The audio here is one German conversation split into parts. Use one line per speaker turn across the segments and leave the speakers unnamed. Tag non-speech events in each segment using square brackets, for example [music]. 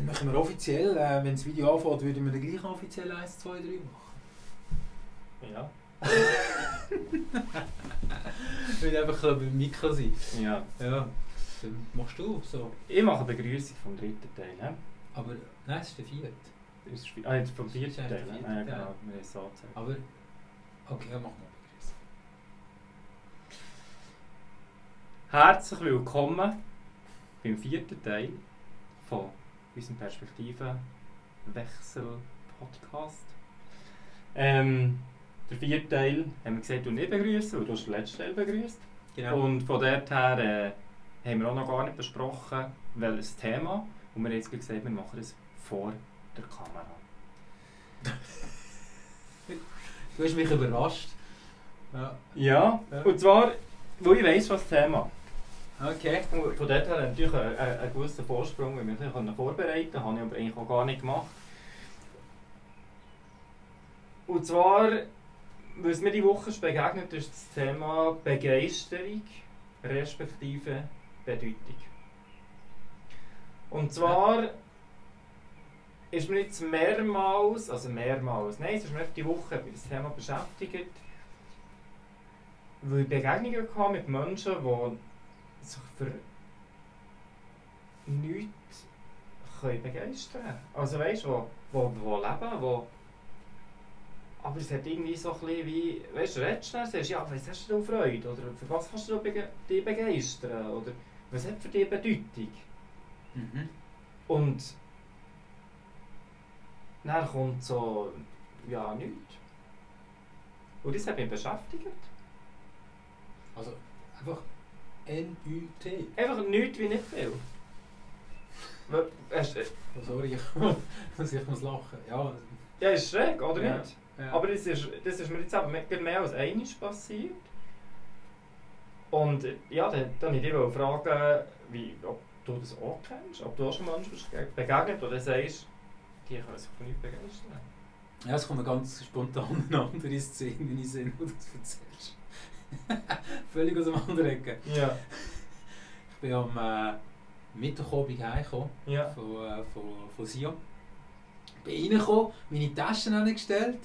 Dann machen wir offiziell, äh, wenn das Video anfängt, würden wir dann gleich offiziell 1, 2, 3 machen.
Ja. [laughs]
Will einfach äh, beim Mikro sein.
ja.
Ja. Dann machst du so.
Ich mache die Begrüßung vom dritten Teil. He?
Aber nein, es ist der vierte.
Ist, ah, jetzt vom vierten Teil.
eigentlich der
he?
vierte
Ja, genau. Wir haben es so gezeigt.
Aber. Okay, mach mal Begrüßung.
Herzlich willkommen beim vierten Teil von unserem Perspektivenwechsel-Podcast. Ähm, der vierte Teil haben wir gesagt, du nicht begrüßen, weil du hast den letzten Teil begrüßt.
Genau.
Und von dort her äh, haben wir auch noch gar nicht besprochen, welches Thema. Und wir haben jetzt gesagt, wir machen es vor der Kamera.
Du hast mich überrascht. Ja.
Ja,
Ja.
und zwar, weil ich weiss, was das Thema
Okay.
Und Von dort her natürlich einen, einen, gewissen Vorsprung, weil wir uns vorbereiten konnten, habe ich aber eigentlich auch gar nicht gemacht. Und zwar, was mir die Woche begegnet ist das Thema Begeisterung respektive Bedeutung. Und zwar ist mir jetzt mehrmals, also mehrmals, nein, es ist mir die Woche mit dem Thema beschäftigt, weil ich Begegnungen hatte mit Menschen, die sich für nichts können begeistern können. Also weißt du, wo, wo, wo leben, wo... Aber es hat irgendwie so ein bisschen wie... Weißt du, redest du dann, sagst, ja, was hast du denn Freude? Oder für was kannst du bege dich begeistern? Oder was hat für dich Bedeutung?
Mhm.
Und... Dann kommt so... Ja, nichts. Und das hat mich beschäftigt.
Also, einfach N-U-T.
Einfach nichts wie nicht viel. Hast du-
Oh, sorry, ich, [laughs] muss- ich muss lachen. Ja,
Ja, ist schräg, oder
Ja.
nicht?
ja.
Aber das ist, das ist mir jetzt eben mehr, mehr als einmal passiert. Und ja, dann, dann wollte ich dich fragen, wie, ob du das auch kennst, ob du auch schon Menschen begegnet oder sagst, die können sich von nichts begeistern.
Ja, es kommt mir ganz spontan [laughs] andere Szene in den Sinn, wo du das erzählst. [laughs] Völlig aus dem anderen Ecke.
Ja.
Ich bin am äh, Mittwochabend heimgekommen
Ja.
von, äh, von, von Sion. Bin reingekommen, meine Taschen angestellt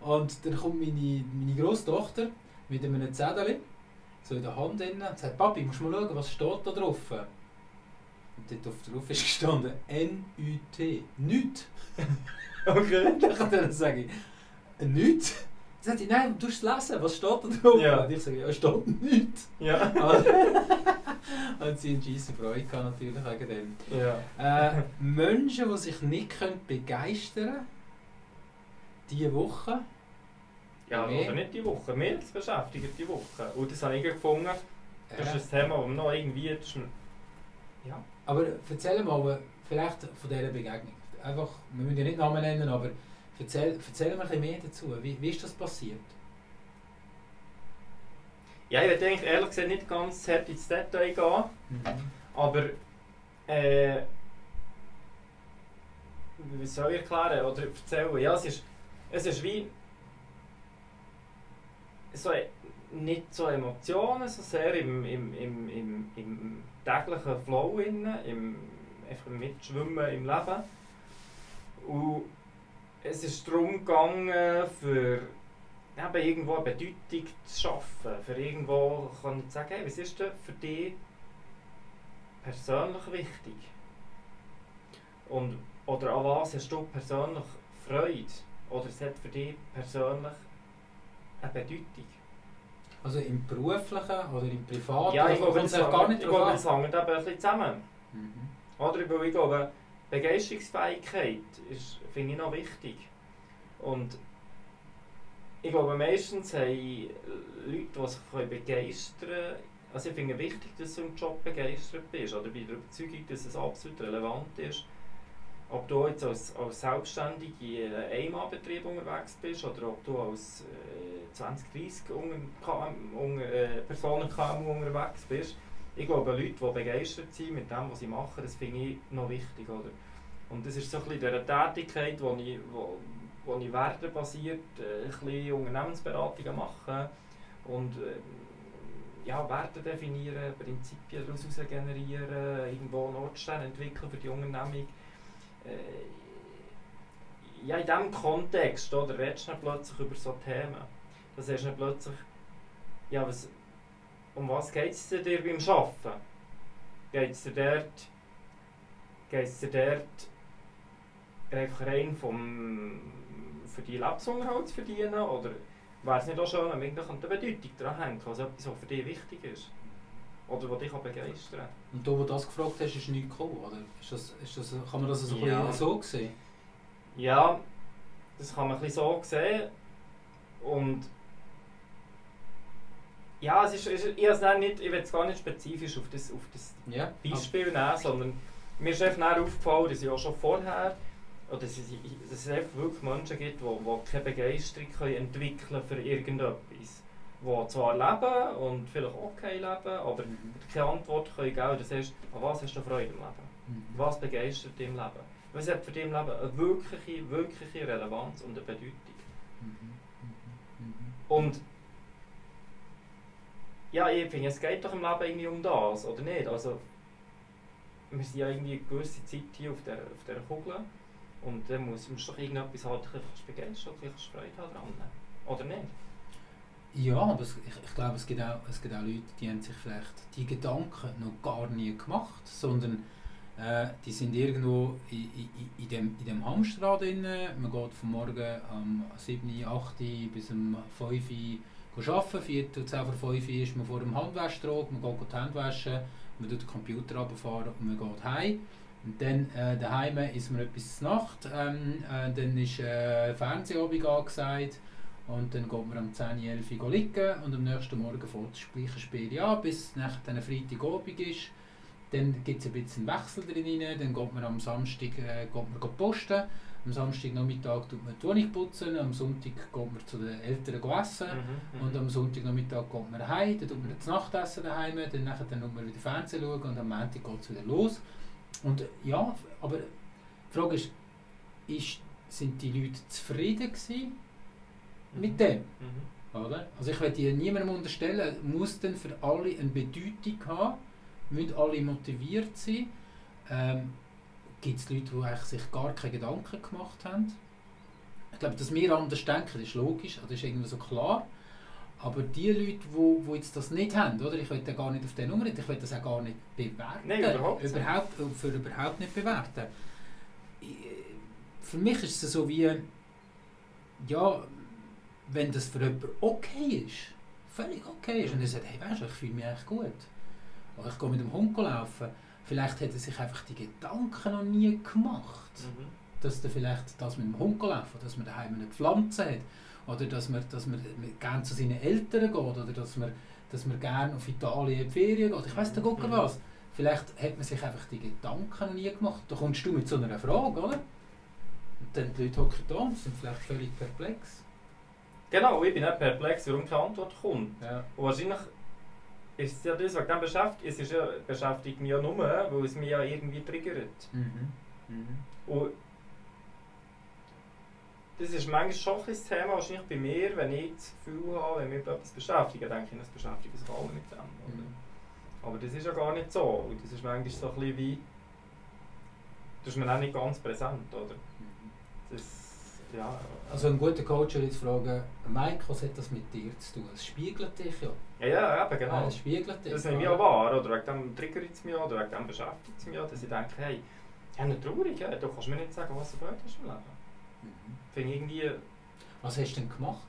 und dann kommt meine, meine Großtochter mit einem Zettel so in der Hand drin und sagt, Papi, musst du mal schauen, was steht da drauf? Und dort auf drauf ist gestanden N-U-T. Nicht. [laughs]
Okay. [laughs]
Dann sage ich, nicht? Sagt sie, nein, du musst es lesen, was steht da drauf?
Ja.
Und ich sage, ja, steht nicht.
Ja. [laughs]
und sie eine scheisse Freude gehabt, natürlich wegen dem.
Ja.
Äh, Menschen, die sich nicht können begeistern können, diese Woche,
Ja,
Mehr?
oder nicht die Woche, mehr das beschäftigt die Woche. Und das habe ich gefunden, das ist ein Thema, das noch irgendwie... Ist ein, ja.
aber erzähl mal vielleicht von dieser Begegnung. Einfach, wir müssen ja nicht Namen nennen, aber erzähl, erzähl mir ein bisschen mehr dazu. Wie, wie ist das passiert?
Ja, ich würde eigentlich ehrlich gesagt nicht ganz hart ins Detail gehen.
Mhm.
Aber äh, wie soll ich erklären oder erzählen? Ja, es ist, es ist wie so, nicht so Emotionen, so sehr im, im, im, im, im täglichen Flow, innen, im, einfach im Mitschwimmen im Leben. Und es ist darum gegangen, für eben irgendwo eine Bedeutung zu schaffen. Für irgendwo kann ich sagen, hey, was ist denn für dich persönlich wichtig? Und, oder an was hast du persönlich Freude? Oder es hat für dich persönlich eine Bedeutung?
Also im beruflichen oder im privaten?
ja, ich glaube,
es
hängt eben ein bisschen zusammen.
Mhm.
Oder? Weil ich glaube, Begeisterungsfähigkeit ist, finde ich noch wichtig. Und ich glaube, meistens haben Leute, die sich begeistern können, also ich finde es wichtig, dass du im Job begeistert bist. Oder bin der Überzeugung, dass es absolut relevant ist, ob du jetzt als, als Selbstständige in einem Einmalbetrieb unterwegs bist oder ob du als äh, 20, 30 unter, unter, äh, Personen KMU unterwegs bist. Ich glaube, Leute, die begeistert sind mit dem, was sie machen, das finde ich noch wichtig. Oder? Und das ist so ein bisschen diese Tätigkeit, wo ich, wo, wo ich wertebasiert äh, ein bisschen Unternehmensberatungen mache und äh, ja, Werte definieren, Prinzipien daraus generieren, irgendwo Notstellen entwickeln für die Unternehmung. äh, ja, in diesem Kontext, oder, redest du plötzlich über so Themen. Das ist dann plötzlich, ja, was, um was geht es dir beim Arbeiten? Geht es dir dort, geht's dir dort einfach rein vom, für die Lebensunterhalt zu verdienen, oder wäre es nicht auch schön, wenn wirklich eine Bedeutung daran hängt, was etwas, was für dich wichtig ist? Oder was dich auch begeistern kann?
Und du, wo du das gefragt hast, ist nichts gekommen, oder? Ist das, ist das, kann man das so,
Ja.
so sehen?
Ja, das kann man ein bisschen so sehen. Und ja, es ist, es ist, ich, dann nicht, ich will es gar nicht spezifisch auf das, auf das
Ja.
Beispiel nehmen, sondern mir ist einfach aufgefallen, dass ich auch schon vorher, oder dass es, dass es einfach wirklich Menschen gibt, die, die keine Begeisterung können entwickeln für irgendetwas. Die zwar leben und vielleicht auch kein leben, aber keine Antwort können geben. Das heißt, an was hast du Freude im Leben?
Mhm.
Was begeistert dich im Leben? Was hat für dich im Leben eine wirkliche, wirkliche Relevanz und eine Bedeutung?
Mhm. Mhm.
Und ja, ich finde, es geht doch im Leben irgendwie um das, oder nicht? Also, wir sind ja irgendwie eine gewisse Zeit hier auf der, auf der Kugel und dann muss, muss doch irgendetwas halt begeistern, bisschen Freude haben dran. Oder nicht?
Ja, aber es, ich, ich glaube, es gibt, auch, es gibt auch Leute, die haben sich vielleicht die Gedanken noch gar nie gemacht, sondern äh, die sind irgendwo in, in, in, dem, in dem Hamsterrad drin. Man geht von morgen um 7, 8 bis um 5 Uhr arbeiten, 4 zu 10 vor 5 Uhr ist man vor dem Handwaschtrog, man geht die Hände waschen, man tut den Computer runterfahren und man geht heim. Und dann äh, daheim ist man etwas Nacht, ähm, äh, dann ist äh, Fernsehabend angesagt, und dann geht man um 10, 11 Uhr liegen und am nächsten Morgen fängt das gleiche Spiel an, bis nach dann Freitagabend ist. Dann gibt es ein bisschen Wechsel drin, dann geht man am Samstag äh, geht man posten, am Samstagnachmittag tut man die Wohnung putzen, am Sonntag geht man zu den Eltern essen
Mhm,
und am Sonntagnachmittag geht man heim, dann tut man das Nachtessen daheim, dann, nachher, dann man wieder Fernsehen schauen und am Montag geht es wieder los. Und ja, aber die Frage ist, ist sind die Leute zufrieden gewesen
mhm.
mit dem?
Mhm.
Oder? Also ich werde niemandem unterstellen, muss denn für alle eine Bedeutung haben, müssen alle motiviert sein. Ähm, Gibt es Leute, die eigentlich sich gar keine Gedanken gemacht haben? Ich glaube, dass wir anders denken, ist logisch, also ist irgendwie so klar. Aber die Leute, die wo, wo jetzt das nicht haben, oder? ich will da gar nicht auf den Nummer, ich will das auch gar nicht bewerten.
Nein, überhaupt nicht.
überhaupt, für überhaupt nicht bewerten. Für mich ist es so wie, ja, wenn das für jemanden okay ist, völlig okay ist, und er sagt, hey, weißt du, ich fühle mich eigentlich gut. Oder ich gehe mit dem Hund laufen. Vielleicht hat er sich einfach die Gedanken noch nie gemacht,
Mhm.
dass er vielleicht das mit dem Hund laufen, dass man daheim eine Pflanze hat, oder dass man, dass man gerne zu seinen Eltern geht, oder dass man, dass man gerne auf Italien in die Ferien geht. Ich weiß der Gucker
Mhm.
was. Vielleicht hat man sich einfach die Gedanken noch nie gemacht. Da kommst du mit so einer Frage, oder? Und dann die Leute hocken da und sind vielleicht völlig perplex.
Genau, ich bin nicht perplex, warum keine Antwort kommt.
Ja.
Und wahrscheinlich ist es ja das, was dem beschäftigt. Es ist ja, beschäftigt mich ja nur, weil es mich ja irgendwie triggert.
Mhm. Mhm.
Und das ist manchmal schon ein Thema, wahrscheinlich bei mir, wenn ich das Gefühl habe, wenn mich etwas beschäftigt, denke ich, das beschäftigt sich alle mit dem. Oder?
Mhm.
Aber das ist ja gar nicht so. Und das ist manchmal so ein bisschen wie. Das ist mir auch nicht ganz präsent, oder? Das, ja.
Also ein guter Coach würde jetzt fragen, Mike, was hat das mit dir zu tun? Es spiegelt dich ja.
Ja, ja, eben,
Ja,
genau.
es spiegelt dich.
Das nehme ich auch wahr, oder wegen dem triggert es mich oder wegen dem beschäftigt es mich auch, dass ich denke, hey, ja, nicht traurig, ja, du kannst mir nicht sagen, was du gut hast im Leben.
Mhm.
Finde ich irgendwie,
Was hast du denn gemacht?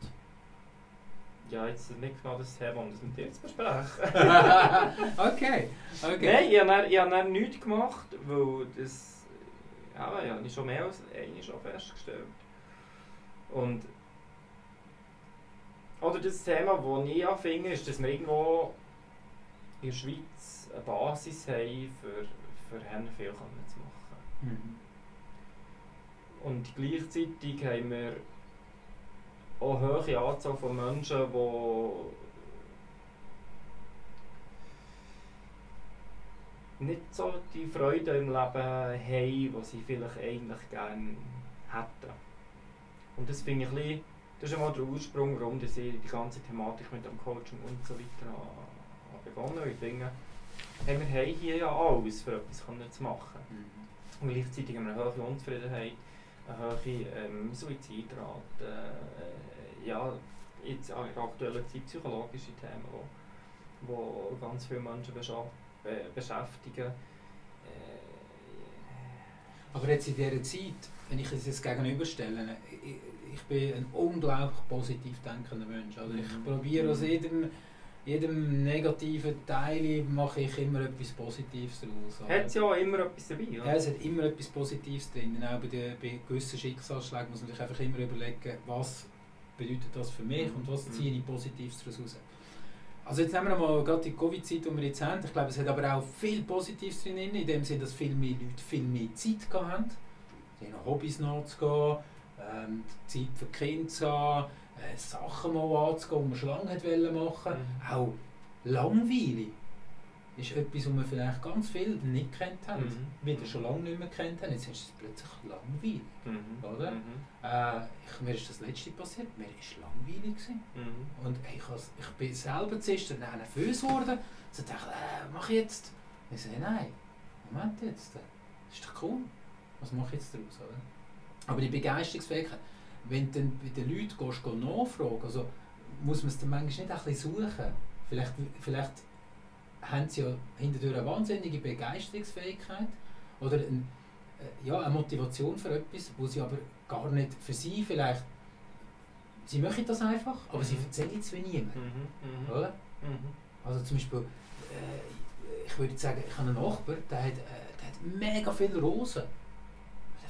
ja, jetzt nicht genau das Thema, um das mit dir zu besprechen. [laughs]
okay, okay.
Nein, ich habe, dann, ich habe dann nichts gemacht, weil das, ja, ja, ich schon mehr als einmal schon festgestellt. Und, oder das Thema, das ich finde, ist, dass wir irgendwo in der Schweiz eine Basis haben, für, für viel zu machen.
Mhm.
Und gleichzeitig haben wir auch eine hohe Anzahl von Menschen, die nicht so die Freude im Leben haben, die sie vielleicht eigentlich gerne hätten. Und das finde ich ein bisschen, das ist einmal der Ursprung, warum dass ich die ganze Thematik mit dem Coaching und so weiter habe begonnen. Ich finde, hey, wir haben hier ja alles, für etwas zu machen.
Mhm.
Und gleichzeitig haben wir eine hohe Unzufriedenheit, eine hohe ähm, Suizidrate, äh, ja, jetzt auch in der aktuellen Zeit psychologische Themen, die wo, wo ganz viele Menschen be beschäftigen. Äh,
Aber jetzt in dieser Zeit, wenn ich es jetzt gegenüberstelle, ich, ich bin ein unglaublich positiv denkender Mensch. Also ich
Mhm.
probiere aus jedem, jedem negativen Teil mache ich immer etwas Positives daraus.
Hat es ja immer etwas dabei,
Ja,
oder?
es hat immer etwas Positives drin. Und auch bei, den, bei gewissen Schicksalsschlägen muss man sich einfach immer überlegen, was bedeutet das für mich und was
Mhm.
ziehe ich Positives daraus raus. Also jetzt nehmen wir mal gerade die Covid-Zeit, die wir jetzt haben. Ich glaube, es hat aber auch viel Positives drin, in dem Sinne, dass viel mehr Leute viel mehr Zeit haben, ihren Hobbys nachzugehen, ähm, Zeit für die Kinder zu haben, äh, Sachen mal anzugehen, die man schon lange wollen machen
Mhm.
Auch Langweile ist etwas, was wir vielleicht ganz viele nicht kennt haben,
Mhm.
wieder schon lange nicht mehr kennt haben. Jetzt ist es plötzlich langweilig.
Mhm.
Oder?
Mhm.
Äh, ich, mir ist das letzte passiert, mir war langweilig. Gewesen.
Mhm.
Und ich, has, ich bin selber zuerst dann nervös geworden. So dachte ich, äh, was mache ich jetzt? Ich sage, nein, Moment jetzt, das ist doch cool. Was mache ich jetzt daraus? Oder? Aber die Begeisterungsfähigkeit, wenn du dann bei den Leuten gehst, gehst nachfragen, also muss man es dann manchmal nicht ein bisschen suchen. Vielleicht, vielleicht haben sie ja hinterher eine wahnsinnige Begeisterungsfähigkeit oder ein, äh, ja, eine Motivation für etwas, wo sie aber gar nicht für sie vielleicht, sie möchten das einfach, aber sie
Mhm.
erzählen es wie niemand.
Mhm. Mhm.
Oder?
Mhm.
Also zum Beispiel, äh, ich würde sagen, ich habe einen Nachbar, der hat, äh, der hat mega viele Rosen.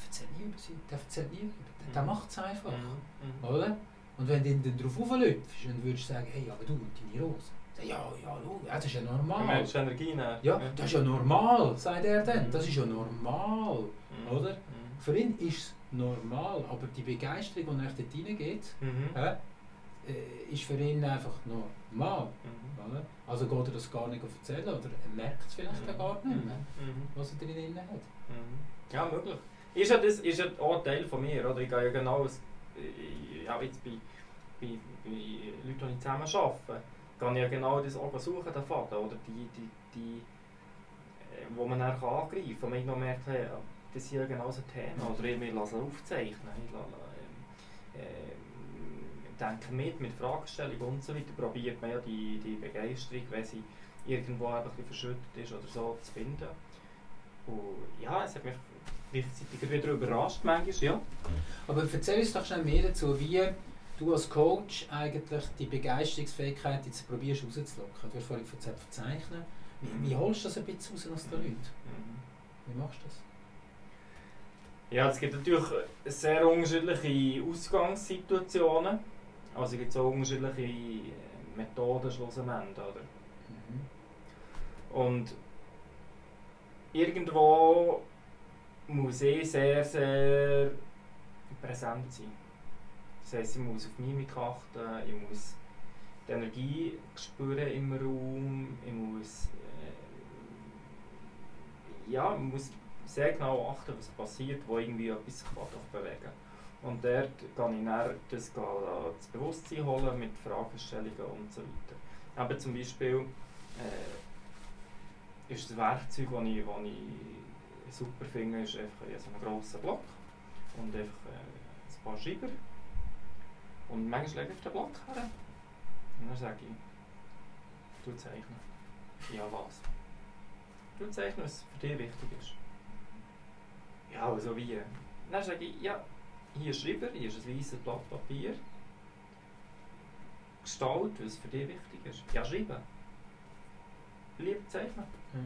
Erzählt nie über sie, der erzählt nie über der, der
Mhm.
macht es einfach.
Mhm.
Oder? Und wenn du ihn dann darauf auflöpfst, dann würdest du sagen, hey, aber du und deine Rose. Ja, ja, schau, ja, das ist ja
Du
normal.
merkst Energie nach.
Ja, das ist ja normal, sagt er dann.
Mhm.
Das ist ja normal.
Mhm.
oder?
Mhm.
Für ihn ist es normal, aber die Begeisterung, die er dort reingeht,
Mhm.
äh, ist für ihn einfach normal.
Mhm.
Oder? Also geht er das gar nicht erzählen oder er merkt es vielleicht auch gar nicht mehr,
Mhm.
was er drin hat.
Mhm. Ja, möglich. Ist ja, das, ist ja auch Teil von mir, oder? Ich gehe ja genau, äh, ja, jetzt bei, bei, bei Leuten, die ich zusammen arbeite, gehe ich ja genau das auch suchen, den Faden, oder? Die, die, die, äh, wo man dann kann angreifen kann, wo man merkt, hey, das ist ja genau so ein Thema, oder ich lasse aufzeichnen, ich lasse, ähm, denke mit, mit Fragestellungen und so weiter, probiert man ja die, die Begeisterung, wenn sie irgendwo ein verschüttet ist oder so, zu finden. Und ja, es hat mich gleichzeitig wieder überrascht manchmal, ja.
Aber erzähl uns doch schnell mehr dazu, wie du als Coach eigentlich die Begeisterungsfähigkeit jetzt probierst rauszulocken. Du hast vorhin erzählt, verzeichnen. Wie, wie holst du das ein bisschen raus aus den Leuten?
Mhm.
Wie machst du das?
Ja, es gibt natürlich sehr unterschiedliche Ausgangssituationen. Also es gibt so unterschiedliche äh, Methoden schlussendlich, oder?
Mhm.
Und irgendwo muss ich sehr, sehr präsent sein. Das heisst, ich muss auf Mimik achten, ich muss die Energie spüren im Raum, ich muss, äh, ja, ich muss sehr genau achten, was passiert, wo irgendwie etwas bewegen Und dort kann ich dann das, das Bewusstsein holen mit Fragestellungen und so weiter. Aber zum Beispiel äh, ist das Werkzeug, das ich, das ich super finde, ist einfach so ein grosser Block und einfach äh, ein paar Schreiber. Und manchmal lege ich auf den Block her und dann sage ich, du zeichnen. Ja, was? Du zeichnen, was für dich wichtig ist. Ja, also wie? Dann sage ich, ja, hier ist Schreiber, hier ist ein weißes Blatt Papier. Gestalt, was für dich wichtig ist. Ja, schreiben. Lieber zeichnen.
Ja.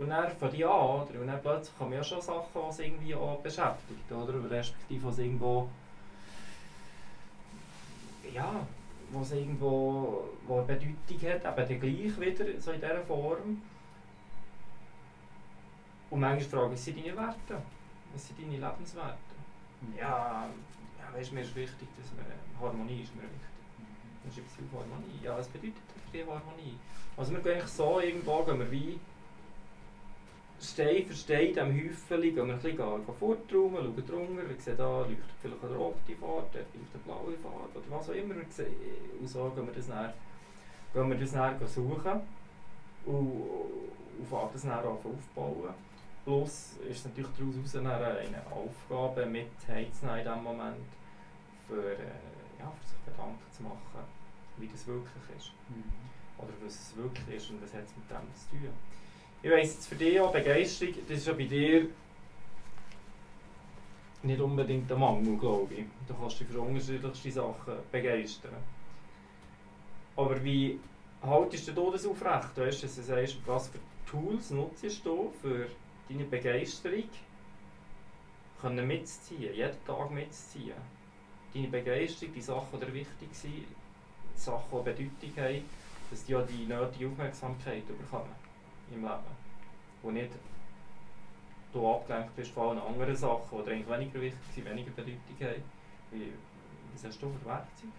Und dann von die an, oder? Und dann plötzlich kommen ja schon Sachen, die es irgendwie auch beschäftigt, oder? Respektive was irgendwo. Ja, was irgendwo wo eine Bedeutung hat, eben dann gleich wieder, so in dieser Form. Und manchmal frage ich, was sind deine Werte? Was sind deine Lebenswerte? Ja, ja weißt, mir ist wichtig, dass wir, Harmonie ist mir wichtig. Dann schreibst du Harmonie. Ja, was bedeutet für dich Harmonie? Also wir gehen eigentlich so irgendwo, gehen wir wie Stein für Stein in diesem Häufchen, gehen wir ein bisschen gehen vortraumen, schauen drunter, wir sehen da leuchtet vielleicht eine rote Farbe, dort leuchtet eine blaue Farbe oder was auch immer. Und so gehen wir das dann, gehen wir das dann suchen und, und fangen das dann an aufbauen. Plus ist es natürlich daraus eine Aufgabe mit in diesem Moment, für, äh, ja, für sich Gedanken zu machen, wie das wirklich ist.
Mhm.
Oder was es wirklich ist und was hat es mit dem zu tun. Ich weiss jetzt für dich auch, Begeisterung, das ist ja bei dir nicht unbedingt ein Mangel, glaube ich. Du kannst dich für unterschiedlichste Sachen begeistern. Aber wie haltest du das aufrecht? Weißt, dass du sagst, was für Tools nutzt du für deine Begeisterung können mitzuziehen, jeden Tag mitzuziehen? Deine Begeisterung, die Sachen, die wichtig sind, Sachen, die Bedeutung haben, dass die auch die nötige Aufmerksamkeit bekommen im Leben. Und nicht du abgelenkt bist von allen anderen Sachen, die eigentlich weniger wichtig sind, weniger Bedeutung haben. Wie, was hast du für Werkzeuge?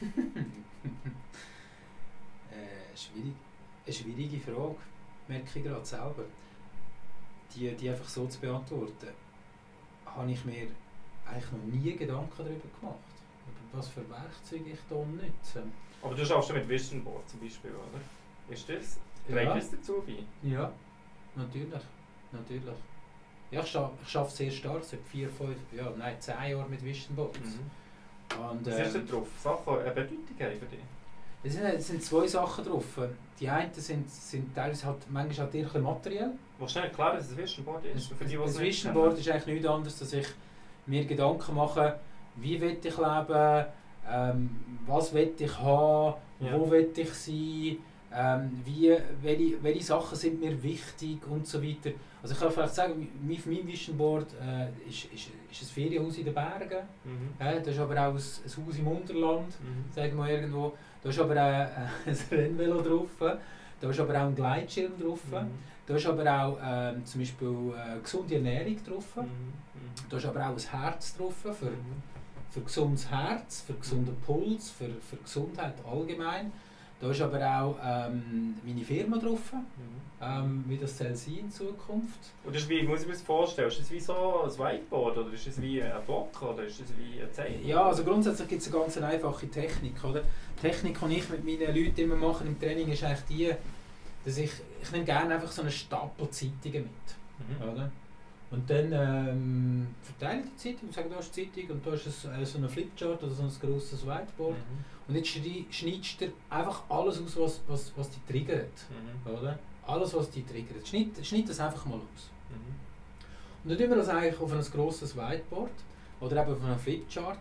[laughs]
äh, schwierig, eine schwierige Frage, merke ich gerade selber. Die, die einfach so zu beantworten, habe ich mir eigentlich noch nie Gedanken darüber gemacht. Über was für Werkzeuge ich da nutze.
Aber du schaffst ja mit Vision Board zum Beispiel, oder? Ist das? Trägt
Ja.
das dazu bei?
Ja, natürlich. natürlich. Ja, ich schaff sehr stark, seit vier, fünf, ja, nein, zehn Jahren mit Vision.
Mhm.
Und,
Was ist da
ähm,
drauf? Sachen, eine Bedeutung haben für dich?
es, sind, es sind zwei Sachen drauf. Die einen sind, sind teilweise halt, manchmal halt eher ein materiell.
Du schnell erklären, was ein Vision Board ist? Für die, es nicht
Vision? Board ist eigentlich nichts anderes, dass ich mir Gedanken mache, wie will ich leben, ähm, was will ich haben,
Ja.
wo will ich sein, ähm, wie, welche, welche Sachen sind mir wichtig und so weiter. Also ich kann vielleicht sagen, mein, mein Vision Board äh, ist, ist, ist ein Ferienhaus in den Bergen,
Mhm.
äh, das ist aber auch ein, ein Haus im Unterland,
Mhm.
sagen wir irgendwo. Da ist aber auch äh, [laughs] ein Rennvelo drauf, da ist aber auch ein Gleitschirm drauf.
Mhm.
Da ist aber auch ähm, zum Beispiel äh, gesunde Ernährung drauf.
Mhm.
Da ist aber auch ein Herz drauf für,
Mhm.
für gesundes Herz, für gesunden Puls, für, für Gesundheit allgemein. Da ist aber auch ähm, meine Firma drauf,
Mhm.
ähm, wie das soll sein in Zukunft.
Und das ist wie, muss ich mir das vorstellen, ist das wie so ein Whiteboard oder ist das wie ein Block oder ist das wie eine Zeichnung?
Ja, also grundsätzlich gibt es eine ganz einfache Technik. Oder? Die Technik, die ich mit meinen Leuten immer mache im Training, ist eigentlich die, dass ich, ich nehme gerne einfach so einen Stapel Zeitungen mit.
Mhm.
Oder? Und dann ähm, verteile ich die Zeitung und sage, da ist die Zeitung und da ist ein, äh, so ein Flipchart oder so ein grosses Whiteboard.
Mhm.
Und jetzt schneidest du einfach alles aus, was, was, was dich triggert.
Mhm.
Oder? Alles, was dich triggert. Schneid, schneid das einfach mal aus.
Mhm.
Und dann tun wir das eigentlich auf ein grosses Whiteboard oder eben auf einem Flipchart.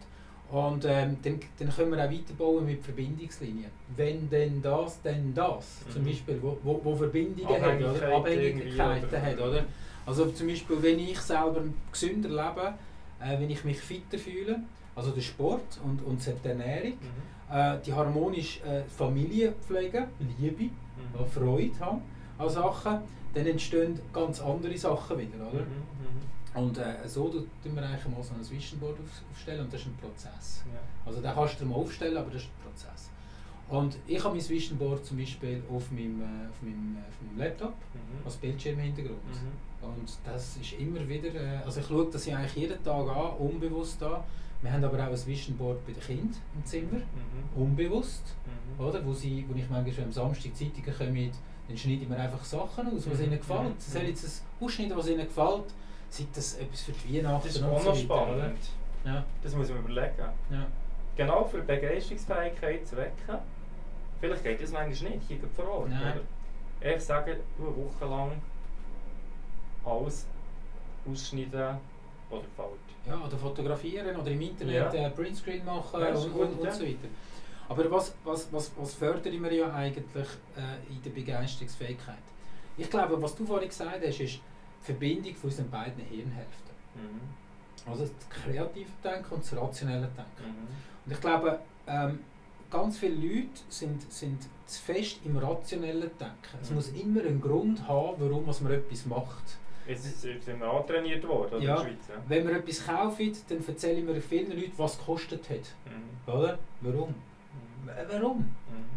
Und ähm, dann, dann können wir auch weiterbauen mit Verbindungslinien. Wenn denn das, denn das. Zum
Mhm.
Beispiel, wo, wo, wo Verbindungen hat oder
Abhängigkeit
Abhängigkeiten hat.
oder?
Also zum Beispiel, wenn ich selber gesünder lebe, äh, wenn ich mich fitter fühle, also der Sport und, und die Ernährung,
Mhm.
äh, die harmonisch äh, Familie pflegen, Liebe,
Mhm.
Freude haben an Sachen, dann entstehen ganz andere Sachen wieder. Oder?
Mhm.
Und äh, so tun wir eigentlich mal so ein Vision Board auf, aufstellen und das ist ein Prozess.
Ja.
Also den kannst du mal aufstellen, aber das ist ein Prozess. Und ich habe mein Vision Board zum Beispiel auf meinem, äh, auf meinem, äh, auf meinem Laptop
Mhm.
als Bildschirmhintergrund.
Mhm.
Und das ist immer wieder, äh, also ich schaue das ja eigentlich jeden Tag an, unbewusst an. Wir haben aber auch ein Vision Board bei den Kindern im Zimmer,
Mhm.
unbewusst.
Mhm.
Oder? Wo, sie, wo ich manchmal am Samstag Zeitungen kommen, dann schneide ich mir einfach Sachen aus, was
Mhm.
ihnen gefällt.
Mhm.
Sie sollen jetzt ein ausschneiden, was ihnen gefällt, sei das etwas für die Weihnachten
Das ist auch
so
spannend.
Ja,
Das muss man überlegen.
ja.
Genau für Begeisterungsfähigkeit zu wecken. Vielleicht geht das manchmal nicht, hier vor Ort.
Nein.
Oder? Ich sage, eine Woche lang alles ausschneiden oder fällt.
ja, oder fotografieren oder im Internet
Ja.
äh, Printscreen machen
Ja,
und,
gut,
und, und so weiter. Aber was, was, was, was fördern wir ja eigentlich äh, in der Begeisterungsfähigkeit? Ich glaube, was du vorhin gesagt hast, ist die Verbindung von unseren beiden Hirnhälften.
Mhm.
Also das kreative Denken und das rationelle Denken.
Mhm.
Und ich glaube, ähm, ganz viele Leute sind, sind zu fest im rationellen Denken. Es
Mhm.
muss immer einen Grund haben, warum was man etwas macht.
Jetzt jetzt sind wir antrainiert worden
Ja.
in der Schweiz. Ja.
Wenn wir etwas kaufen, dann erzählen wir vielen Leuten, was es gekostet hat.
Mhm.
Oder? Warum?
Mhm.
Warum?
Mhm.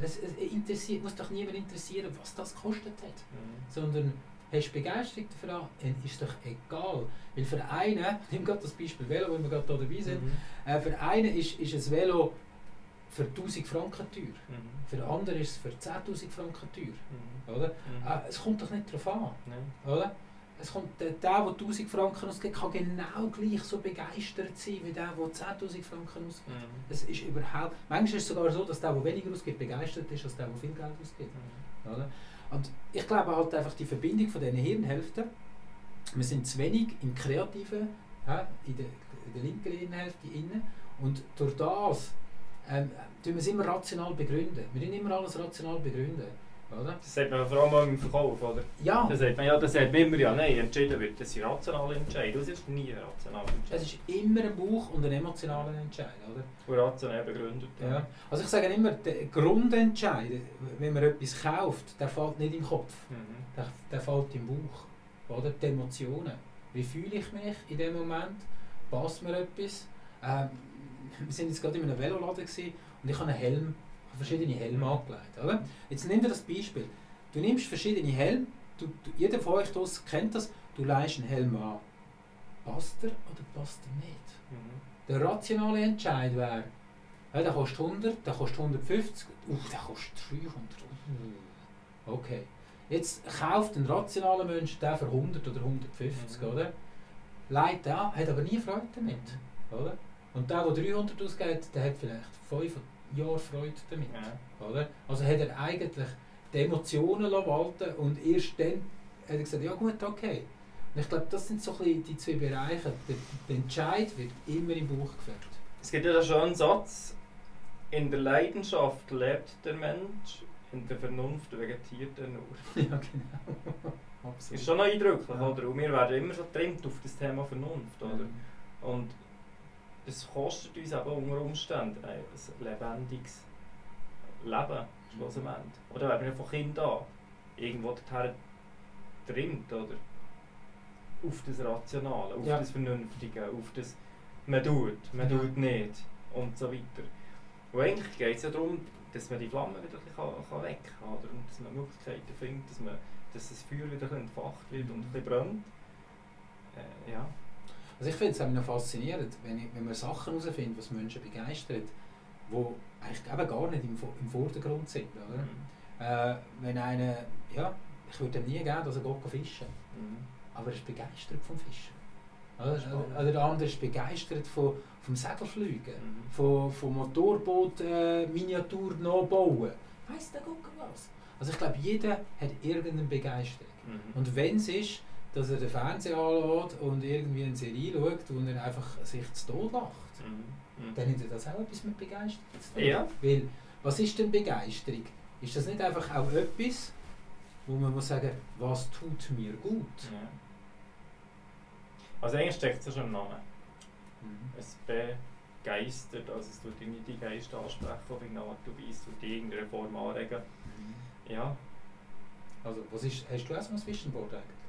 Es, es interessiert, muss doch niemand interessieren, was das gekostet hat.
Mhm.
Sondern hast du Begeisterung dafür an, dann ist doch egal. Weil für einen, [laughs] nimm gerade das Beispiel Velo, wo wir gerade da dabei sind,
Mhm.
äh, für einen ist, ist ein Velo für 1000 Franken teuer.
Mhm.
Für andere ist es für 10'000 Franken teuer.
Mhm.
Oder?
Mhm.
Äh, es kommt doch nicht darauf an.
Nein.
Oder? es kommt, der, der, der 1000 Franken ausgibt, kann genau gleich so begeistert sein wie der, der 10'000 Franken ausgibt.
Mhm.
Es ist überhaupt, manchmal ist es sogar so, dass der, der weniger ausgibt, begeistert ist, als der, der viel Geld ausgibt.
Mhm.
Oder? Und ich glaube halt einfach die Verbindung von diesen Hirnhälften, wir sind zu wenig im Kreativen, in, der, in der linken Hirnhälfte innen und durch das ähm, tun wir es immer rational begründen. Wir tun immer alles rational begründen. Oder?
Das sagt man vor allem im Verkauf, oder?
Ja,
Das sagt man, ja, das sagt man immer, ja, nein, entschieden wird, das sind rationale Entscheidungen. Das ist nie ein rationaler
es
Entscheid.
ist immer ein Bauch und ein emotionaler Entscheid. Oder?
Und rational begründet.
Ja. Also ich sage immer, der Grundentscheid, wenn man etwas kauft, der fällt nicht im Kopf,
Mhm.
der, der fällt im Bauch. Oder? Die Emotionen. Wie fühle ich mich in dem Moment? Passt mir etwas? Ähm, wir sind jetzt gerade in einem Veloladen gewesen und ich habe einen Helm, habe verschiedene Helme angelegt. Oder? Jetzt nimm dir das Beispiel. Du nimmst verschiedene Helme, du, du, jeder von euch draussen kennt das, du leihst einen Helm an. Passt er oder passt er nicht?
Mhm.
Der rationale Entscheid wäre, ja, der kostet 100, der kostet 150, uh, der kostet 300. Uh. Okay. Jetzt kauft ein rationaler Mensch den für 100 oder 150,
Mhm.
oder? Leidet an, hat aber nie Freude damit, oder? Und der, der 300 ausgibt, der hat vielleicht 5 Jahre Freude damit,
Ja.
oder? Also hat er eigentlich die Emotionen walten und erst dann hat er gesagt, ja gut, okay. Und ich glaube, das sind so ein bisschen die zwei Bereiche. Der, der Entscheid wird immer im Bauch gefällt.
Es gibt ja den schönen Satz, in der Leidenschaft lebt der Mensch, in der Vernunft vegetiert er nur. [laughs]
ja, genau. Absolut.
Ist schon noch eindrücklich,
Ja.
oder? Und wir werden immer so getrimmt auf das Thema Vernunft, oder? Und das kostet uns eben unter Umständen ein ein lebendiges Leben, schlussendlich. Oder wenn man von Kind an irgendwo dorthin trimmt, oder? Auf das Rationale, auf
Ja.
das Vernünftige, auf das man tut, man
Ja.
tut nicht und so weiter. Und eigentlich geht es ja darum, dass man die Flamme wieder kann, kann wecken kann, oder? Und dass man Möglichkeiten findet, dass, man, dass das Feuer wieder entfacht wird und ein bisschen brennt. Äh, ja.
Also ich finde es auch noch faszinierend, wenn, ich, wenn man Sachen herausfindet, was Menschen begeistert, die eigentlich eben gar nicht im, im Vordergrund sind. Oder?
Mhm.
Äh, wenn einer, ja, ich würde ihm nie geben, dass er geht fischen
Mhm.
aber er ist begeistert vom Fischen. Oder, oder der andere ist begeistert von, vom Segelfliegen,
Mhm.
von, vom Motorboot äh, Miniatur nachbauen. Weiss der Gucker was? Also ich glaube, jeder hat irgendeine Begeisterung.
Mhm.
Und wenn es ist, dass er den Fernseher anlässt und irgendwie eine Serie schaut, wo er einfach sich zu Tod lacht,
Mhm. Mhm.
dann hat er das auch etwas mit Begeisterung zu tun.
Ja.
Weil, was ist denn Begeisterung? Ist das nicht einfach auch etwas, wo man muss sagen, was tut mir gut?
Ja. Also eigentlich steckt es ja schon im Namen.
Mhm.
Es begeistert, also es tut irgendwie die Geister ansprechen auf irgendeine Art und Weise, tut irgendeiner Form anregen. Ja,
Also, was ist, hast du auch so ein Visionboard eigentlich?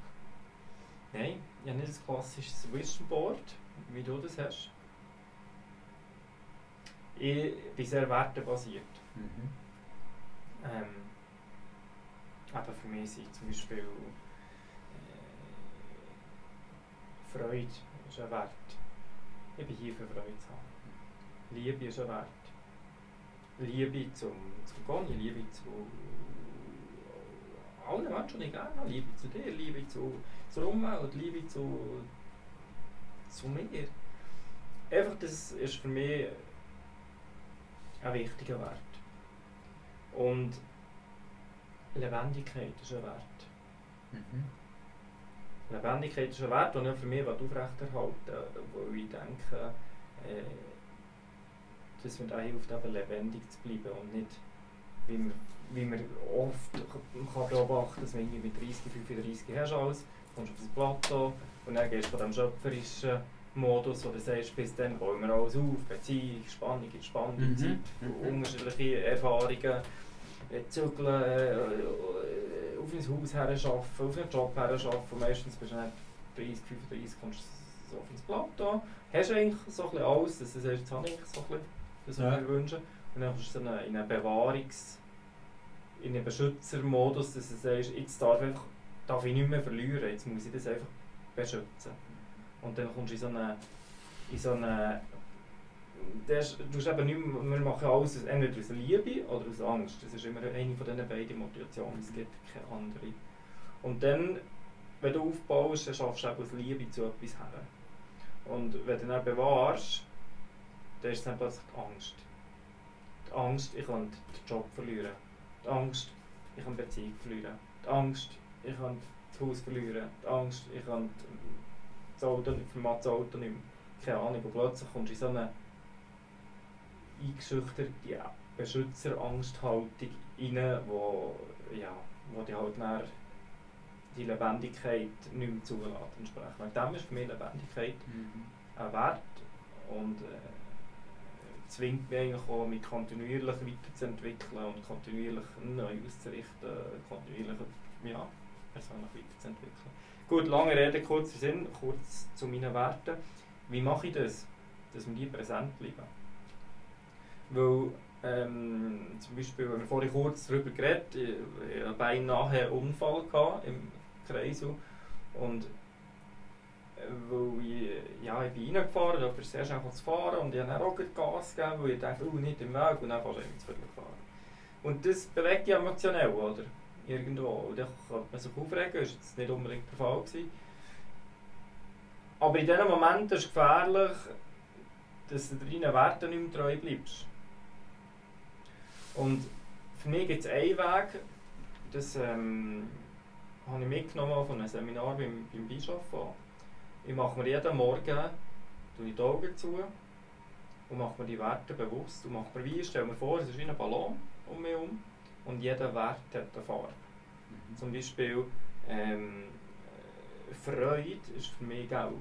Nein, ich habe nicht ein klassisches Vision Board, wie du das hast. Ich bin sehr wertebasiert.
Mhm.
Ähm, eben für mich sind zum Beispiel äh, Freude ist ein Wert. Ich bin hier für Freude zu haben. Liebe ist ein Wert. Liebe zum, zum Goni, Liebe zu allen Menschen, die ich gerne habe. Liebe zu dir, Liebe zu, zur Umwelt, Liebe zu, zu mir. Einfach, das ist für mich ein wichtiger Wert. Und Lebendigkeit ist ein Wert.
Mhm.
Lebendigkeit ist ein Wert, den ich für mich aufrechterhalten will, weil ich denke, äh, dass mir da hilft, eben lebendig zu bleiben und nicht, wie man, wie man oft kann beobachten kann, dass man irgendwie mit 30, 35 hast alles, kommst auf das Plateau und dann gehst du von dem schöpferischen Modus, wo du sagst, bis dann bauen wir alles auf, Beziehung, Spannung, Entspannung,
Mhm.
Zeit,
Mhm.
unterschiedliche Erfahrungen, äh, zügeln, äh, auf ein Haus her arbeiten, auf einen Job her arbeiten. Meistens bist du nicht 30, 35, kommst du so auf ins Plateau. Hast eigentlich so ein bisschen alles, dass du sagst, jetzt habe ich so ein bisschen, das
Ja.
ich mir wünsche. Und dann kommst du so in einen- in einen Bewahrungs-, in einen Beschützermodus, dass du sagst, jetzt darf, einfach, darf ich nicht mehr verlieren, jetzt muss ich das einfach beschützen. Und dann kommst du in so eine, in so eine das, du hast eben nicht mehr, wir machen alles entweder aus Liebe oder aus Angst. Das ist immer eine von diesen beiden Motivationen, es gibt keine andere. Und dann, wenn du aufbaust, dann schaffst du eben aus Liebe zu etwas her. Und wenn du dann bewahrst, dann ist es dann plötzlich die Angst. Die Angst, ich kann den Job verlieren. Die Angst, ich kann Beziehung verlieren. Die Angst, ich kann das Haus verlieren. Die Angst, ich kann das Auto, für das Auto nicht mehr. Keine Ahnung. Und plötzlich kommst du in so eine eingeschüchterte Beschützerangsthaltung rein, wo, ja, wo die halt dann die Lebendigkeit nicht mehr zulässt. Entsprechend. Und dem ist für mich Lebendigkeit
Mhm.
ein Wert und äh, zwingt mich eigentlich auch, mich kontinuierlich weiterzuentwickeln und kontinuierlich neu auszurichten, kontinuierlich ja, persönlich weiterzuentwickeln. Gut, lange Rede, kurzer Sinn, kurz zu meinen Werten. Wie mache ich das? Dass wir die präsent bleiben. Weil ähm, zum Beispiel, wir vorhin kurz darüber geredet ich, ich hatte beinahe einen Unfall im Kreisel und äh, weil ich, ja, ich bin reingefahren, da bin sehr schnell zu fahren und ich habe dann auch Gas gegeben, weil ich dachte, oh, nicht im Weg und dann du irgendwie zu viel gefahren. Und das bewegt dich emotionell, oder? Irgendwo. Und dann könnte man sich aufregen, das war jetzt nicht unbedingt der Fall. Gewesen. Aber in diesen Momenten ist es gefährlich, dass du deinen Werten nicht mehr treu bleibst. Und für mich gibt es einen Weg, das ähm, habe ich mitgenommen von einem Seminar beim, beim Bischof. Ich mache mir jeden Morgen die Augen zu und mache mir die Werte bewusst. Und mache mir wie, stell mir vor, es ist wie ein Ballon um mich herum und jeder Wert hat eine Farbe.
Mhm.
Zum Beispiel ähm, Freude ist für mich gelb.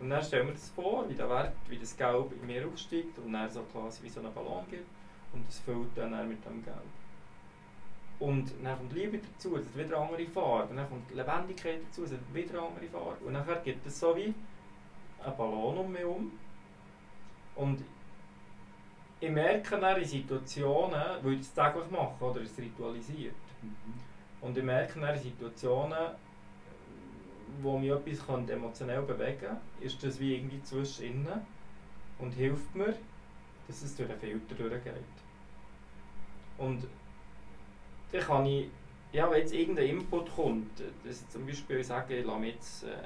Und dann stellen wir das vor, wie der Wert, wie das Gelb in mir aufsteigt und dann so quasi wie so einen Ballon gibt und das füllt dann, dann mit dem Gelb. Und dann kommt Liebe dazu, es hat wieder eine andere Farbe. Und dann kommt Lebendigkeit dazu, es hat wieder eine andere Farbe. Und nachher gibt es so wie einen Ballon um mich herum. Und ich merke dann in Situationen, weil ich das täglich mache, oder es ritualisiert.
Mhm.
Und ich merke dann in Situationen, wo mich etwas kann emotionell bewegen kann, ist das wie irgendwie zwischen innen und hilft mir, dass es durch den Filter durchgeht. Und dann kann ich, ja, wenn jetzt irgendein Input kommt, dass ich zum Beispiel sage, ich lasse mich jetzt, äh,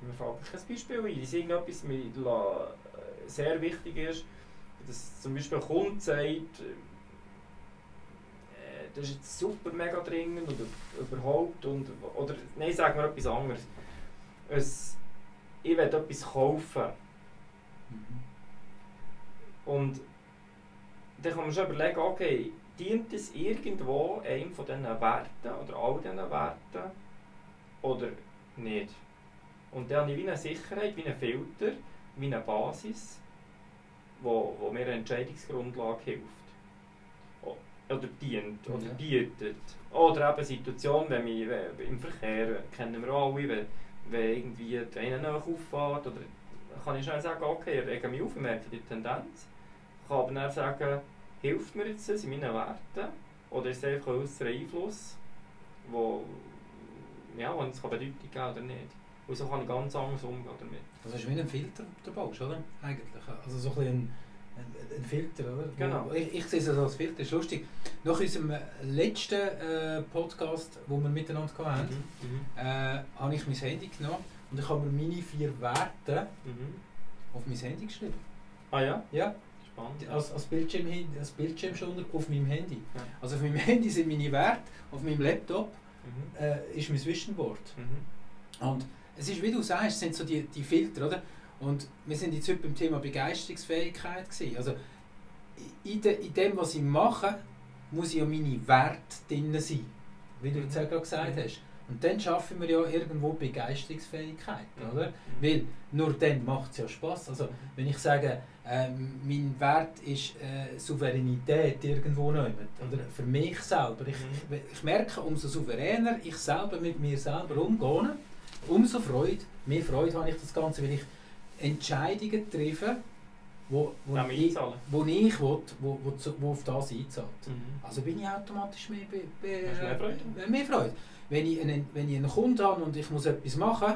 mir fällt kein Beispiel ein, dass irgendetwas mir la- sehr wichtig ist, dass zum Beispiel ein Kunde sagt, äh, das ist jetzt super mega dringend oder überhaupt und, oder nein, sagen wir etwas anderes. Es, ich will etwas kaufen
Mhm.
und dann kann man schon überlegen, okay, dient es irgendwo einem von diesen Werten oder all diesen Werten oder nicht? Und dann habe ich wie eine Sicherheit, wie einen Filter, wie eine Basis, wo, wo mir eine Entscheidungsgrundlage hilft. Oder dient, oder
Ja.
bietet. Oder eben Situationen, wenn wir, im Verkehr, kennen wir alle, wenn, wenn irgendwie der eine nach auffährt, oder kann ich schnell sagen, okay, ich rege mich auf, ich merke die Tendenz. Ich kann aber dann sagen, hilft mir jetzt das in meinen Werten? Oder ist es einfach ein äußerer Einfluss, wo, ja, wo es Bedeutung geben oder nicht? Und so kann ich ganz anders umgehen damit.
Das ist wie ein Filter, du baust, oder? Eigentlich. Also so ein, bisschen ein, ein Filter, oder?
Genau.
Ich, ich sehe es also als Filter, das ist lustig. Nach unserem letzten äh, Podcast, wo wir miteinander hatten,
Mhm.
äh, habe ich mein Handy genommen und ich habe mir meine vier Werte
Mhm.
auf mein Handy geschrieben.
Ah ja,
Ja,
spannend.
als, als, Bildschirm, als Bildschirmschoner auf meinem Handy.
Ja.
Also auf meinem [laughs] Handy sind meine Werte, auf meinem Laptop
Mhm.
äh, ist mein Zwischenwort.
Mhm.
Und es ist, wie du sagst, es sind so die, die Filter, oder? Und wir sind jetzt heute beim Thema Begeisterungsfähigkeit gewesen. Also in, de, in dem, was ich mache, muss ja meine Werte drin sein, wie du jetzt ja gerade gesagt
Mhm.
hast. Und dann schaffen wir ja irgendwo Begeisterungsfähigkeit,
Mhm.
oder? Weil nur dann macht es ja Spaß. Also wenn ich sage, ähm, mein Wert ist äh, Souveränität irgendwo nicht, oder für mich selber. Ich,
Mhm.
ich merke, umso souveräner ich selber mit mir selber umgehe, umso Freude, mehr Freude habe ich das Ganze, weil ich Entscheidungen treffe, wo, wo,
Nehmen
ich, wo ich will, wo, wo, wo auf das einzahlt.
Mhm.
Also bin ich automatisch mehr, be, be,
mehr Freude?
äh, mehr Freude. Wenn ich, einen, wenn ich einen Kunden habe und ich muss etwas machen,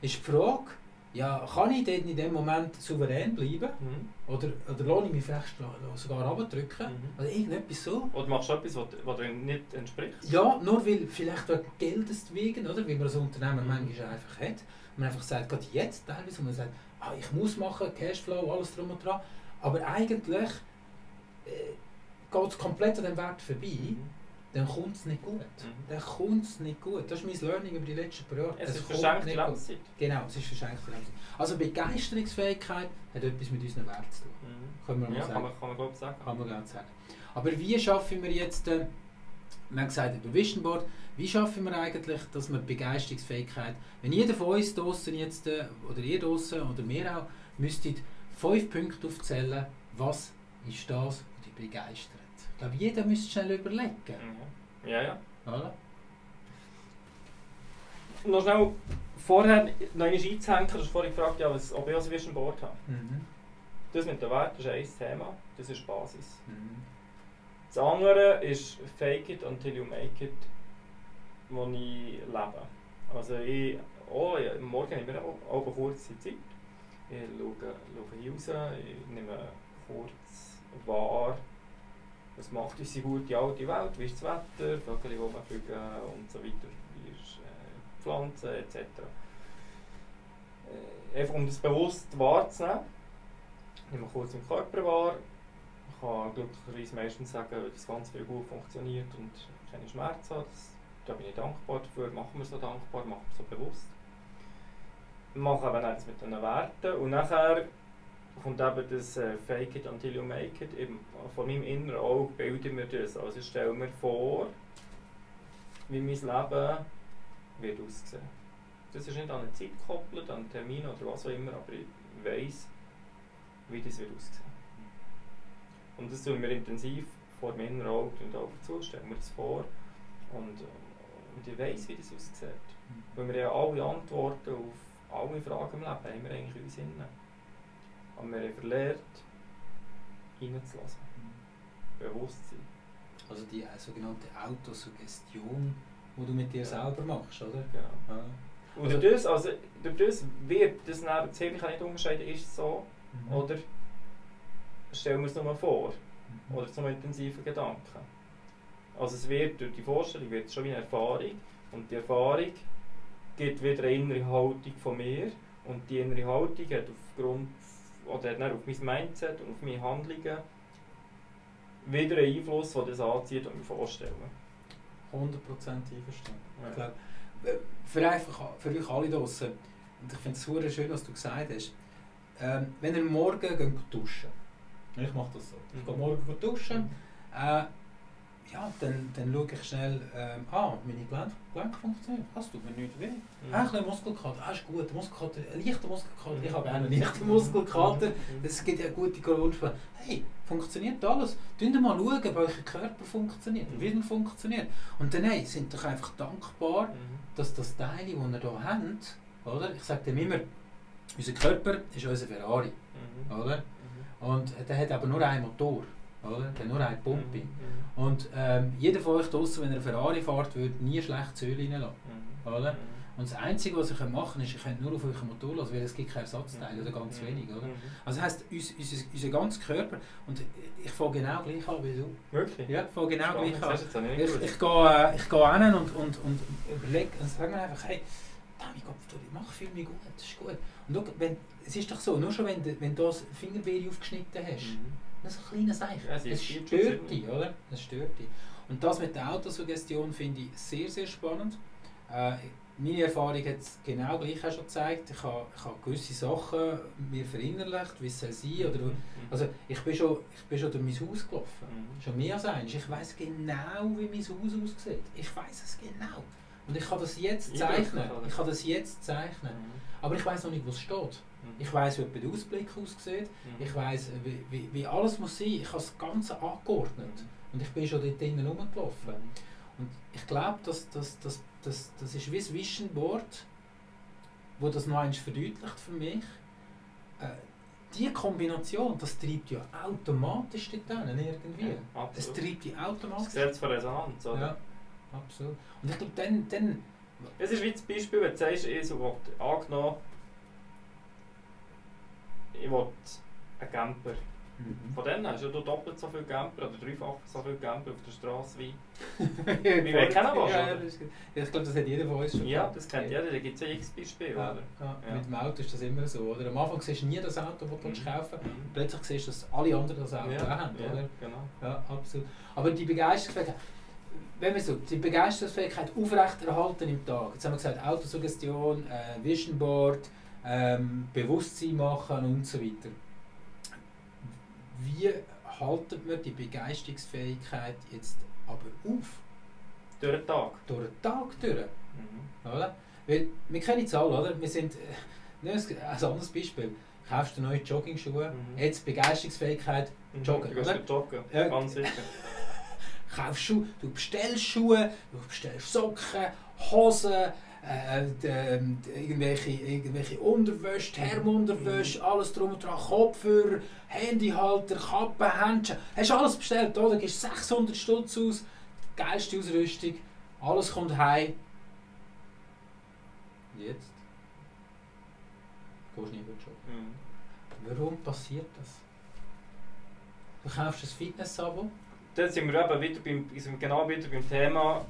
ist die Frage, ja, kann ich dort in dem Moment souverän bleiben?
Mhm.
Oder, oder lasse ich mich vielleicht sogar abdrücken?
Mhm.
Oder irgendetwas so?
Oder machst du etwas, was, was dir nicht entspricht?
Ja, nur weil vielleicht wegen Geldes wegen, oder? Wie man als Unternehmer
Mhm.
manchmal einfach hat. Man einfach sagt, gerade jetzt teilweise, wo man sagt, ah, ich muss machen, Cashflow, alles drum und dran. Aber eigentlich äh, geht es komplett an dem Wert vorbei,
Mhm.
Dann kommt es nicht gut.
Mhm.
Dann kommt es nicht gut. Das ist mein Learning über die letzten paar Jahre.
Es ist
kommt
verschenkte. Lebenszeit.
Genau, es ist verschenkte Lebenszeit. Also Begeisterungsfähigkeit hat etwas mit unseren Werten zu tun.
Mhm.
Können wir mal
Ja,
sagen.
kann man, kann man glaube sagen.
Kann man sagen. Aber wie schaffen wir jetzt, äh, wir haben gesagt über Vision Board, wie schaffen wir eigentlich, dass wir Begeisterungsfähigkeit, wenn jeder von uns draussen jetzt, äh, oder ihr draussen oder wir auch, müsstet fünf Punkte aufzählen, was ist das, was dich begeistert. Ich glaube, jeder müsste schnell überlegen.
Mhm. Ja, ja.
Oder?
Noch schnell vorher noch einmal einzuhängen, du hast vorhin gefragt, ja, was, ob ich also Vision Board habe.
Mhm.
Das mit den Werten ist ein Thema, das ist die Basis.
Mhm.
Das andere ist Fake it until you make it, wo ich lebe. Also ich, oh, ja, morgen habe ich mir auch, auch eine kurze Zeit. Ich schaue, schaue hier raus, ich nehme kurz wahr, was macht unsere gute alte Welt, wie ist das Wetter, Vögel, die rumfliegen und so weiter, wie ist äh, Pflanzen etc. Äh, einfach um das bewusst wahrzunehmen, nehme kurz meinen Körper wahr, ich kann glücklicherweise meistens sagen, dass ganz viel gut funktioniert und keine Schmerzen hat. Das, da bin ich dankbar dafür, machen wir so dankbar, machen wir so bewusst. Machen eben das mit den Werten und nachher kommt eben das äh, Fake it until you make it. Eben, von meinem inneren Auge bilden wir das. Also ich stelle mir vor, wie mein Leben wird aussehen. Das ist nicht an eine Zeit gekoppelt, an einen Termin oder was auch immer, aber ich weiss, wie das wird aussehen. Und das tun wir intensiv vor dem inneren Auge und Augen zu, stellen wir das vor und, und ich weiss, wie das aussieht. Weil wir ja alle Antworten auf alle Fragen im Leben haben wir eigentlich in uns innen. Aber wir haben verlernt, reinzulassen, bewusst sein.
Also die äh, sogenannte Autosuggestion, die du mit dir
Ja.
selber machst, oder?
Genau.
Ja.
Und durch das, also, durch das wird das neben das Hirn, ich kann nicht unterscheiden, ist es so
Mhm.
oder stellen wir es nur vor.
Mhm.
oder zum intensiven Gedanken. Also es wird durch die Vorstellung wird schon wie eine Erfahrung und die Erfahrung gibt wieder eine innere Haltung von mir und die innere Haltung hat aufgrund oder hat auf mein Mindset und auf meine Handlungen wieder einen Einfluss, der das anzieht und mir vorstellen.
100% einverstanden.
Ja.
Ich glaube, äh, für, einfach, für euch alle draußen, und ich finde es super schön, was du gesagt hast, ähm, wenn ihr morgen geht duschen ich mache das so, ich gehe
Mhm.
morgen duschen, äh, ja, dann, dann schaue ich schnell, ähm, ah, meine Gelenke, Gelenke funktionieren, das tut mir nicht weh.
Mhm.
Ein bisschen Muskelkater, ah, ist gut, Muskelkater, ein leichter Muskelkater, ich
Mhm.
habe auch einen leichten Muskelkater,
Mhm.
es gibt ja gute Grundsprache. Hey, funktioniert alles. Schaut mal schauen, ob euer Körper funktioniert,
Mhm.
wie er funktioniert. Und dann hey, sind doch einfach dankbar,
Mhm.
dass das Teil, das ihr hier habt, oder? Ich sage dem immer, unser Körper ist unser Ferrari,
Mhm.
oder?
Mhm.
Und der hat aber nur einen Motor, oder? Der nur eine Pumpe.
Mhm.
Und ähm, jeder von euch draussen, wenn er Ferrari fährt, würde nie schlechtes Öl reinlassen.
Mhm.
Oder?
Mhm.
Und das Einzige, was ihr machen könnt, ist, ihr könnt nur auf euren Motor lassen, weil es gibt keine Ersatzteile oder ganz
Mhm.
wenig, oder?
Mhm.
Also heisst, uns, unser, unser ganzer Körper, und ich fange genau gleich an wie du.
Wirklich?
Ja, ich fange genau
Spannend,
gleich an.
das ich
Ich, ich gehe, äh, ich gehe hin und, und, und überlege, und sage mir einfach, hey, mein Gott, du, ich mache viel mehr gut, das ist gut. Und schau, wenn, es ist doch so, nur schon wenn, du- wenn du das Fingerbeere aufgeschnitten hast,
Mhm.
Das ist ein kleines Zeichen.
Ja,
es stört dich, oder? Es stört dich. Und das mit der Autosuggestion finde ich sehr, sehr spannend. Äh, meine Erfahrung hat es genau gleich auch schon gezeigt. Ich habe, ich habe gewisse Sachen mir verinnerlicht, wie es soll sein oder
Mhm.
also ich bin schon, ich bin schon durch mein Haus gelaufen.
Mhm.
Schon mehr als eins. Ich weiß genau, wie mein Haus aussieht. Ich weiß es genau. Und ich kann das jetzt zeichnen. Ich kann das jetzt zeichnen.
Mhm.
Aber ich weiß noch nicht, wo es steht.
Mhm.
Ich weiß, wie der Ausblick aussieht.
Mhm.
Ich weiß, wie, wie, wie alles muss sein. Ich habe das Ganze angeordnet. Und ich bin schon dort drinnen rumgelaufen. Und ich glaube, dass, dass, dass, dass, das ist wie ein Vision Board, wo das noch einmal verdeutlicht für mich. Äh, die Kombination, das treibt ja automatisch dort irgendwie.
Ja,
Es treibt die
Das
automatisch.
Gesetz von Resonanz, oder?
Ja, absolut. Und ich glaube, dann, dann
Es ist wie das Beispiel, wenn du sagst, ich so, angenommen, ich will einen Camper.
Mhm.
Von denen hast du doppelt so viele Camper oder dreifach so viele Camper auf der Straße [laughs] wie.
Wir
wir kennen was,
ja, ich glaube, das hat jeder von uns schon
Ja, das kennt jeder, da gibt es ja x Beispiele,
Ja, ja. Mit dem Auto ist das immer so. Oder? Am Anfang siehst du nie das Auto, das du
Mhm.
kaufen willst.
Mhm.
Plötzlich siehst du, dass alle anderen das Auto
ja,
haben.
ja,
Oder?
genau.
Ja, absolut. Aber die Begeisterungsfähigkeit, wenn wir so, die Begeisterungsfähigkeit aufrechterhalten im Tag. Jetzt haben wir gesagt, Autosuggestion, äh, Vision Board, ähm, Bewusstsein machen und so weiter. Wie halten wir die Begeisterungsfähigkeit jetzt aber auf?
Durch den Tag.
Durch den Tag durch.
Mhm.
Oder? Weil, wir kennen es alle, oder? Wir sind, [laughs] äh, ein anderes Beispiel. Kaufst du neue Jogging-Schuhe,
Mhm.
jetzt Begeisterungsfähigkeit,
Mhm.
Joggen,
Du gehst
oder?
joggen,
Ja.
ganz sicher. [laughs]
kaufst Schuhe, du bestellst Schuhe, du bestellst Socken, Hosen, äh, d- d- irgendwelche, irgendwelche Unterwäsche, Thermunterwäsche, alles drum und dran, Kopfhörer, Handyhalter, Kappen, Händchen. Hast alles bestellt, oder? Du gibst 600 Stutz aus, geilste Ausrüstung, alles kommt heim. Jetzt gehst du nicht mehr joggen.
Mhm.
Warum passiert das? Du kaufst ein Fitness-Abo,
Dann sind wir eben wieder beim, sind genau wieder beim Thema,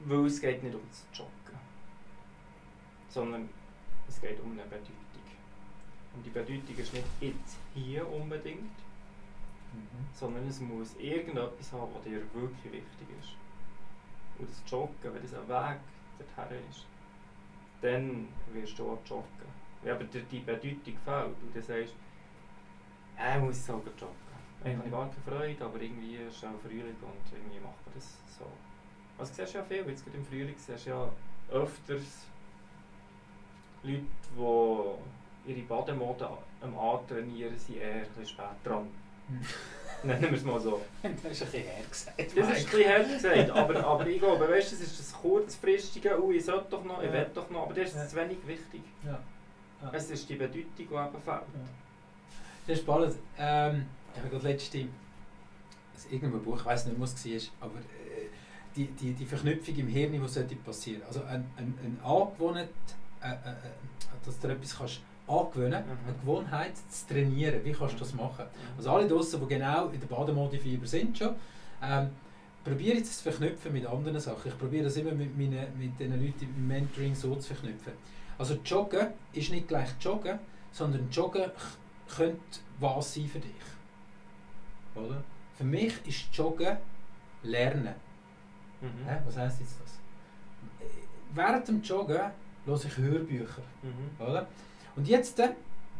weil es geht nicht ums Joggen, sondern es geht um eine Bedeutung. Und die Bedeutung ist nicht jetzt hier unbedingt, sondern es muss irgendetwas haben, was dir wirklich wichtig ist. Und das Joggen, wenn das ein Weg dorthin ist, dann wirst du auch joggen. Wenn aber dir die Bedeutung fehlt und du sagst, ich muss selber joggen. Ich habe gar keine Freude, aber irgendwie ist es auch Frühling und irgendwie macht man das so. Also du siehst ja viel, jetzt gerade im Frühling siehst du ja öfters Leute, die ihre Bademode am Antrainieren sind, eher ein bisschen spät dran. Nennen wir es mal so. [laughs]
Das ist ein bisschen hergesagt.
Das ist ein bisschen hart gesagt, aber, aber ich glaube, weißt, das ist das kurzfristige, oh, ich sollte doch noch, ich
Ja.
will doch noch, aber das ist
Ja.
zu wenig wichtig.
Ja. Ja.
Es ist die Bedeutung, die eben fehlt.
Das ist spannend. Ähm, ich habe gerade letzte aus irgendeinem Buch, ich weiß nicht, was es war, aber äh, die, die, die Verknüpfung im Hirn, die sollte passieren. Also ein, ein, ein Angewohnheit, äh, äh, äh, dass du etwas kannst angewöhnen
Mhm.
eine Gewohnheit zu trainieren. Wie kannst du das machen? Also alle draussen, die genau in der Bademodifieber sind schon, ähm, probiere jetzt zu verknüpfen mit anderen Sachen. Ich probiere das immer mit, meinen, mit den Leuten im Mentoring so zu verknüpfen. Also Joggen ist nicht gleich Joggen, sondern Joggen könnte was sein für dich. Oder? Für mich ist Joggen Lernen.
Mhm.
Hä? Was heisst jetzt das? Während dem Joggen höre ich Hörbücher.
Mhm.
Oder? Und jetzt äh,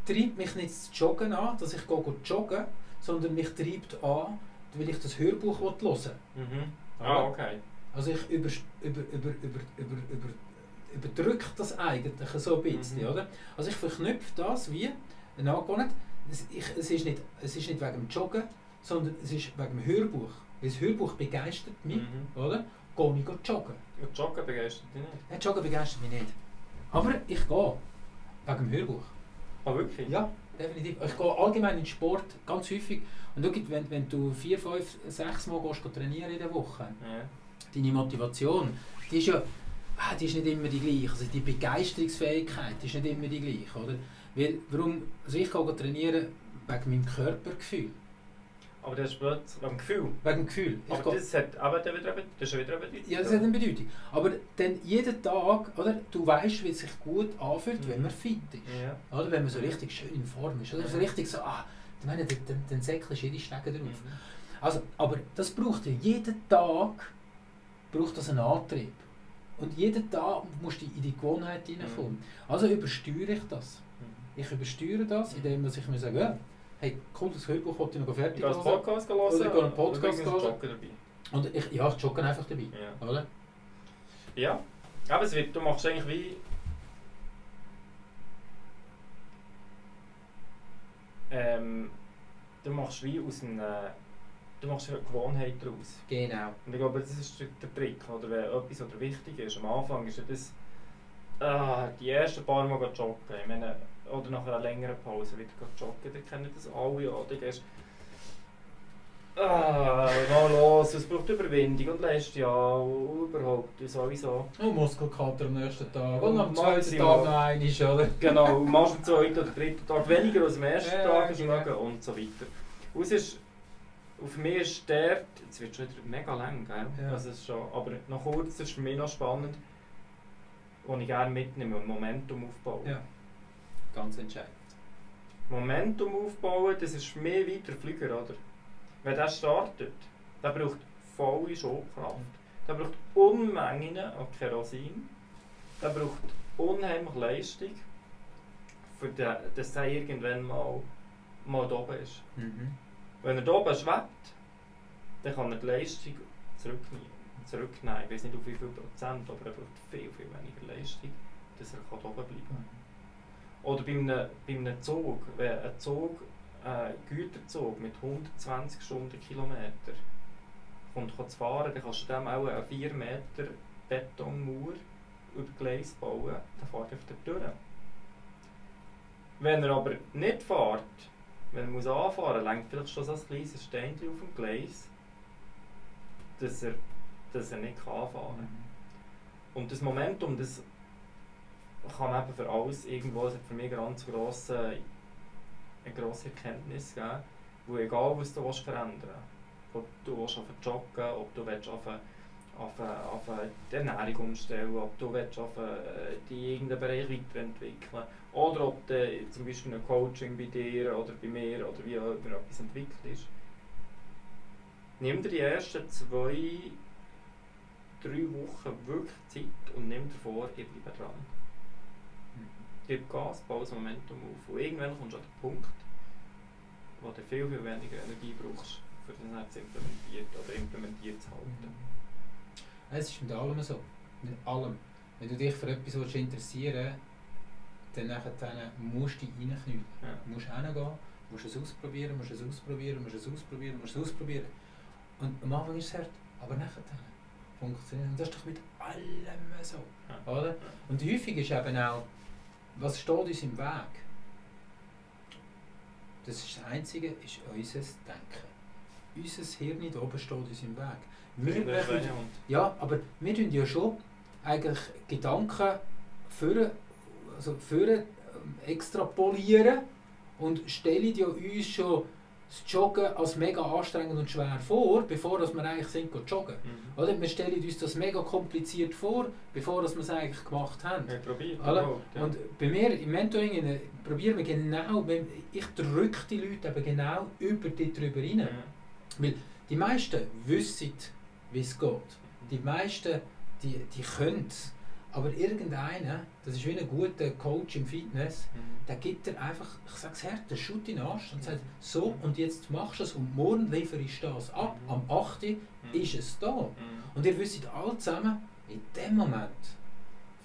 treibt mich nicht das Joggen an, dass ich gehe, gehe joggen sondern mich treibt an, weil ich das Hörbuch hören will.
Mhm. Ah, okay.
Also ich über, über, über, über, über, über, überdrücke das eigentlich so ein bisschen.
Mhm.
Oder? Also ich verknüpfe das wie Angewohnheit. Es, ich, es, ist nicht, es ist nicht wegen dem Joggen, sondern es ist wegen dem Hörbuch. Weil das Hörbuch begeistert mich,
Mhm.
oder? Gehe ich joggen.
Und Joggen begeistert dich nicht?
Ja, Joggen begeistert mich nicht. Aber ich gehe. Wegen dem Hörbuch.
Ah, wirklich?
Ja, definitiv. Ich gehe allgemein in den Sport ganz häufig. Und schau, wenn, wenn du vier, fünf, sechs Mal gehst, gehst trainieren in der Woche,
Ja.
deine Motivation, die ist ja ah, die ist nicht immer die gleiche. Also die Begeisterungsfähigkeit die ist nicht immer die gleiche. Oder? Weil, warum, also ich gehe trainieren wegen meinem Körpergefühl.
Aber das ist am Gefühl.
Wegen Gefühl. Ich
Aber das hat aber wieder, eine- das ist ja wieder eine Bedeutung.
ja, das hat eine Bedeutung. Aber dann jeden Tag, oder, du weißt, wie es sich gut anfühlt, wenn
Mhm.
man fit ist.
Ja.
Oder wenn man so richtig schön in Form ist. Oder so richtig so, ah, ich meine, dann, dann säckelst du jede Stege drauf.
Mhm.
Also, aber das braucht ja jeden Tag braucht das einen Antrieb. Und jeden Tag musst du in die Gewohnheit hineinkommen. Also übersteuere ich das.
Mhm.
Ich übersteuere das, indem ich mir sage, ja, hey, cool, das Hörbuch wollte ich noch fertig
einen
hören.
Podcast hören.
Oder ich gehe einen Podcast hören.
Joggen dabei.
Und ich, ja, ich jogge einfach dabei.
Ja.
Oder?
Ja. Aber es wird, du machst eigentlich wie... Ähm, du machst wie aus einer... Du machst eine Gewohnheit daraus.
Genau.
Und ich glaube, das ist der Trick. Oder wenn etwas oder wichtig ist, am Anfang ist ja das... Ah, die ersten paar Mal joggen. Ich meine, oder nach einer längeren Pause wieder joggen. Ihr kennt das alle, ja. Du gehst Ah, mal los, es braucht Überwindung und lässt ja und überhaupt und sowieso.
Und Muskelkater am nächsten Tag.
Und
Und am zweiten. Tag noch einmal, oder?
Genau, und machst am zweiten oder dritten Tag weniger als am ersten
Ja,
Tag
genau.
schlagen und so weiter. Und es ist, und für mich ist der, jetzt wird es schon wieder mega lang, gell?
Ja.
Also ist schon, aber noch kurz, das ist für mich noch spannend, was ich gerne mitnehme, Momentum aufbauen.
Ja. Ganz entscheidend.
Momentum aufbauen, das ist mich wie der Flüger, oder? Wenn der startet, der braucht volle Schubkraft. Der braucht Unmengen an Kerosin. Der braucht unheimlich Leistung, für den, dass der irgendwann mal, mal da oben ist.
Mhm.
Wenn er da oben schwebt, dann kann er die Leistung zurücknehmen. zurücknehmen. Ich weiß nicht auf wie viel Prozent, aber er braucht viel, viel weniger Leistung, dass er da oben bleiben kann. Oder bei einem, bei einem Zug, wenn ein Zug, ein Güterzug mit 120 Stundenkilometer kommt kann zu fahren, dann kannst du dem auch eine 4 Meter Betonmauer über Gleis bauen, dann fährt er auf der durch. Wenn er aber nicht fährt, wenn er muss anfahren, längt vielleicht schon so ein kleines Steinchen auf dem Gleis, dass er, dass er nicht kann fahren kann. Und das Momentum, das kann eben für alles irgendwo, es hat für mich ganz grosse, eine grosse Erkenntnis gegeben, wo egal was du willst verändern willst, ob du willst auf joggen ob du willst auf, auf, auf die Ernährung umstellen ob du willst auf äh, die irgendeinen Bereich weiterentwickeln oder ob du zum Beispiel ein Coaching bei dir oder bei mir oder wie auch immer etwas entwickelt ist. Nimm dir die ersten zwei, drei Wochen wirklich Zeit und nimm dir vor, ich bleibe dran. Gib Gas, baue das Momentum auf. Und irgendwann kommst du an den Punkt, wo du viel, viel weniger Energie brauchst, für das dann zu implementiert oder implementiert zu halten.
Es ist mit allem so. Mit allem. Wenn du dich für etwas willst interessieren dann nachher musst du dich reinknüllen.
Ja.
Du musst hingehen, musst es ausprobieren, musst es ausprobieren, musst es ausprobieren, musst es ausprobieren. Und am Anfang ist es hart, aber nachher funktioniert Und das ist doch mit allem so.
Ja.
Oder? Und häufig ist eben auch, was steht uns im Weg? Das ist das Einzige, ist unser Denken. Unser Hirn da oben steht uns im Weg. Wir machen, ja, aber wir tun ja schon eigentlich Gedanken für, also für ähm, extrapolieren und stellen ja uns schon das Joggen als mega anstrengend und schwer vor, bevor dass wir eigentlich sind joggen.
Mhm.
Oder? Wir stellen uns das mega kompliziert vor, bevor dass wir es eigentlich gemacht haben.
Probieren
Alle?
überhaupt, ja.
Und bei mir im Mentoring probieren wir genau, ich drücke die Leute eben genau über die drüber rein.
Ja.
Die meisten wissen, wie es geht. Die meisten, die, die können es. Aber irgendeiner, das ist wie ein guter Coach im Fitness,
Mhm.
der gibt dir einfach, ich sag's her, der schaut in den Arsch und sagt, so und jetzt machst du es und morgen liefere ich das ab.
Mhm.
Am 8.
Mhm.
ist es da.
Mhm.
Und ihr wisst alle zusammen, in dem Moment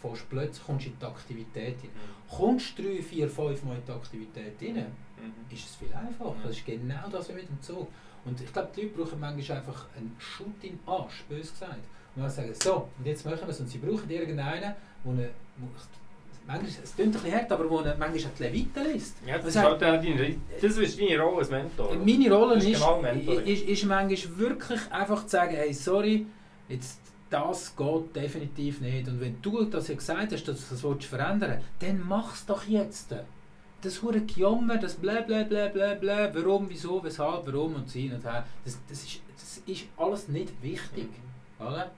fährst du plötzlich kommst du in die Aktivität rein. Kommst du 3, 4, 5 Mal in die Aktivität rein,
Mhm.
ist es viel einfacher. Das ist genau das wie mit dem Zug. Und ich glaube, die Leute brauchen manchmal einfach einen Schutt in den Arsch, bös gesagt. Und dann sagen, so, und jetzt machen wir es. Und sie brauchen irgendeinen, der eine, wo, manchmal, es klingt ein bisschen hart, aber der manchmal auch die Leviten liest.
Ja, das, ist halt deine, das ist deine Rolle als Mentor.
meine Rolle ist,
ist genau
ist, ist manchmal wirklich einfach zu sagen, hey, sorry, jetzt, das geht definitiv nicht. Und wenn du das ja gesagt hast, dass du das willst verändern dann mach es doch jetzt. Das hure Gejammer, das blä blä blä blä blä, warum, wieso, weshalb, warum und so hin und her, das, das, ist, das ist alles nicht wichtig. Oder?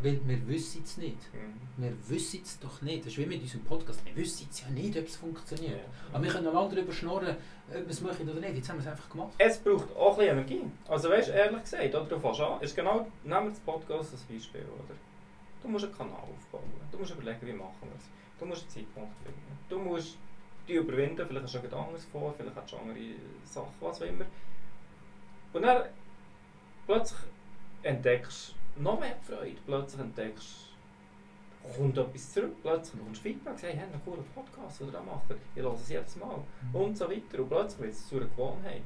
Weil wir wissen es nicht.
Mhm.
Wir wissen es doch nicht. Das ist wie mit unserem Podcast. Wir wissen es ja nicht, ob es funktioniert.
Ja.
Aber wir können lange darüber schnurren, ob wir es machen oder nicht. Jetzt haben wir es einfach gemacht.
Es braucht auch ein bisschen Energie. Also weißt du, ehrlich gesagt, oder, du fängst an, ist genau, nehmen wir das Podcast als Beispiel, oder? Du musst einen Kanal aufbauen, du musst überlegen, wie machen wir es. Du musst einen Zeitpunkt finden. Du musst die überwinden, vielleicht hast du etwas anderes vor, vielleicht hast du andere Sachen, was auch immer. Und dann plötzlich entdeckst du noch mehr Freude, plötzlich entdeckst kommt etwas zurück, plötzlich kommst du Feedback, hey, haben einen coolen Podcast, oder da machen, ich höre es jedes Mal und so weiter. Und plötzlich wird es zu einer Gewohnheit.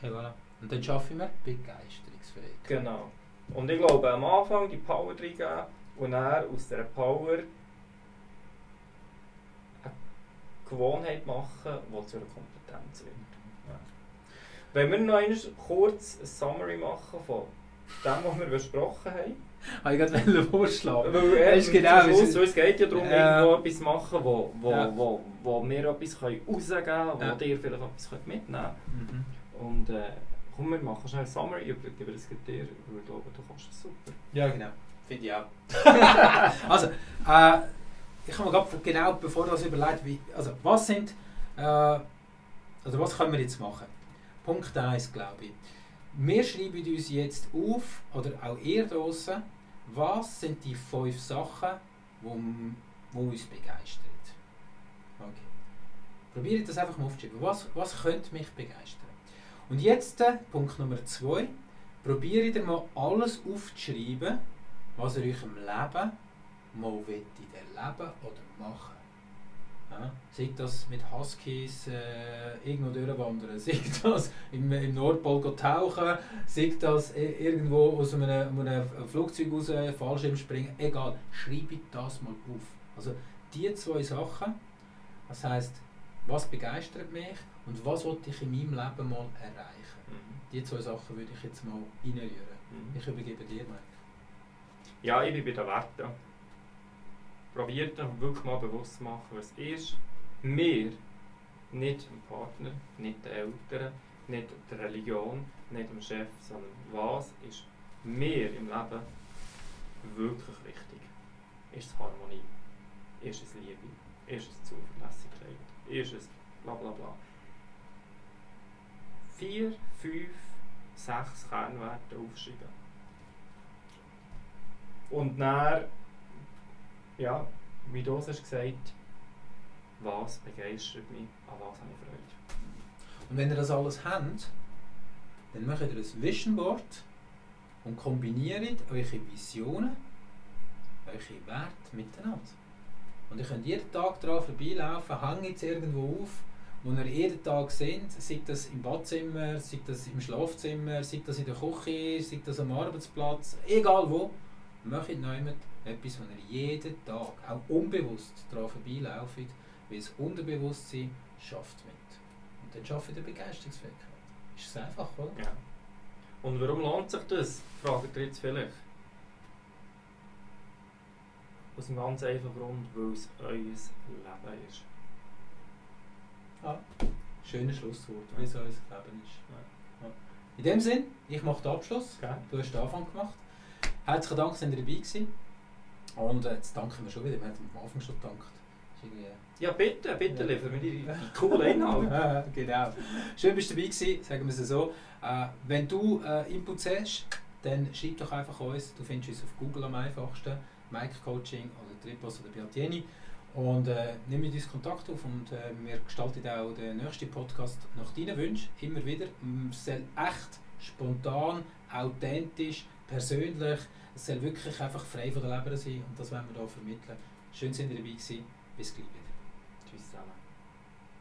Hey, voilà. Und dann schaffen wir Begeisterungsfähigkeit.
Genau. Und ich glaube, am Anfang die Power reingeben und dann aus dieser Power eine Gewohnheit machen, die zu einer Kompetenz wird. Wenn wir noch einmal kurz ein Summary machen von dem, was wir besprochen haben.
Habe ich gerade [laughs] vorschlagen.
Weil, äh,
genau,
zum Schluss,
es
geht ja darum,
Ja.
irgendwo etwas zu machen, wo, wo,
Ja.
wo, wo wir etwas können rausgeben können, wo
Ja.
dir vielleicht etwas können mitnehmen
Mhm.
können. Und äh, komm, wir machen schnell Summary, ich gebe das dir, weil ich glaube, du kannst das super.
Ja, genau. Finde ich auch. [laughs] also, äh, ich habe mir gerade genau bevor das überlegt, wie, also was sind, äh, also was können wir jetzt machen? Punkt 1, glaube ich. Wir schreiben uns jetzt auf, oder auch ihr draußen, was sind die fünf Sachen, die uns begeistern. Okay. Probiert das einfach mal aufzuschreiben. Was, was könnte mich begeistern? Und jetzt äh, Punkt Nummer 2. Probiert ihr mal alles aufzuschreiben, was ihr euch im Leben mal wollt erleben oder machen. Ja, sei das mit Huskies äh, irgendwo durchwandern, sei das im, im Nordpol tauchen, sei das irgendwo aus einem, einem Flugzeug raus Fallschirm springen, egal, schreibe das mal auf. Also die zwei Sachen, das heisst, was begeistert mich und was wollte ich in meinem Leben mal erreichen. Die zwei Sachen würde ich jetzt mal reinrühren. Ich übergebe dir, Mike.
Ja, ich bin bei den Werten. Probiert euch wirklich mal bewusst zu machen, was ist mir, nicht dem Partner, nicht den Eltern, nicht der Religion, nicht dem Chef, sondern was ist mir im Leben wirklich wichtig? Ist es Harmonie? Ist es Liebe? Ist es Zuverlässigkeit? Ist es bla bla bla? Vier, fünf, sechs Kernwerte aufschreiben. Und dann, ja, wie du es hast gesagt, was begeistert mich, an was habe ich Freude.
Und wenn ihr das alles habt, dann macht ihr ein Vision Board und kombiniert eure Visionen, eure Werte miteinander. Und ihr könnt jeden Tag daran vorbeilaufen, hängt es irgendwo auf, wo ihr jeden Tag seht, sei das im Badzimmer, sei das im Schlafzimmer, sei das in der Küche, sei das am Arbeitsplatz, egal wo, macht jemand etwas, wo ihr jeden Tag, auch unbewusst daran vorbeilauft, weil das Unterbewusstsein schafft mit. Und dann schafft ihr Begeisterungsfähigkeit. Ist es einfach, oder?
Ja. Und warum lohnt sich das? Fragt ihr jetzt vielleicht. Aus einem ganz einfachen Grund, weil es euer Leben ist.
Ja. Schönes Schlusswort, wie es unser Leben ist.
Ja.
Ja. In dem Sinn, ich mache den Abschluss.
Gell?
Du hast den Anfang gemacht. Herzlichen Dank, dass ihr dabei gewesen. Und äh, jetzt danken wir schon wieder. Wir haben am Anfang schon gedankt.
Ja, bitte, bitte
Ja.
liefern wir die, die coolen [laughs] Inhalte.
genau. Schön, bist du dabei gewesen, sagen wir es so. Äh, wenn du äh, Inputs hast, dann schreib doch einfach uns. Du findest uns auf Google am einfachsten. Mike Coaching oder Tripos oder Beatieni. Und äh, nimm mit uns Kontakt auf und äh, wir gestalten auch den nächsten Podcast nach deinen Wünschen. Immer wieder. Es soll echt, spontan, authentisch, persönlich. Es soll wirklich einfach frei von der Leber sein und das wollen wir hier vermitteln. Schön, dass ihr dabei gewesen. Bis gleich.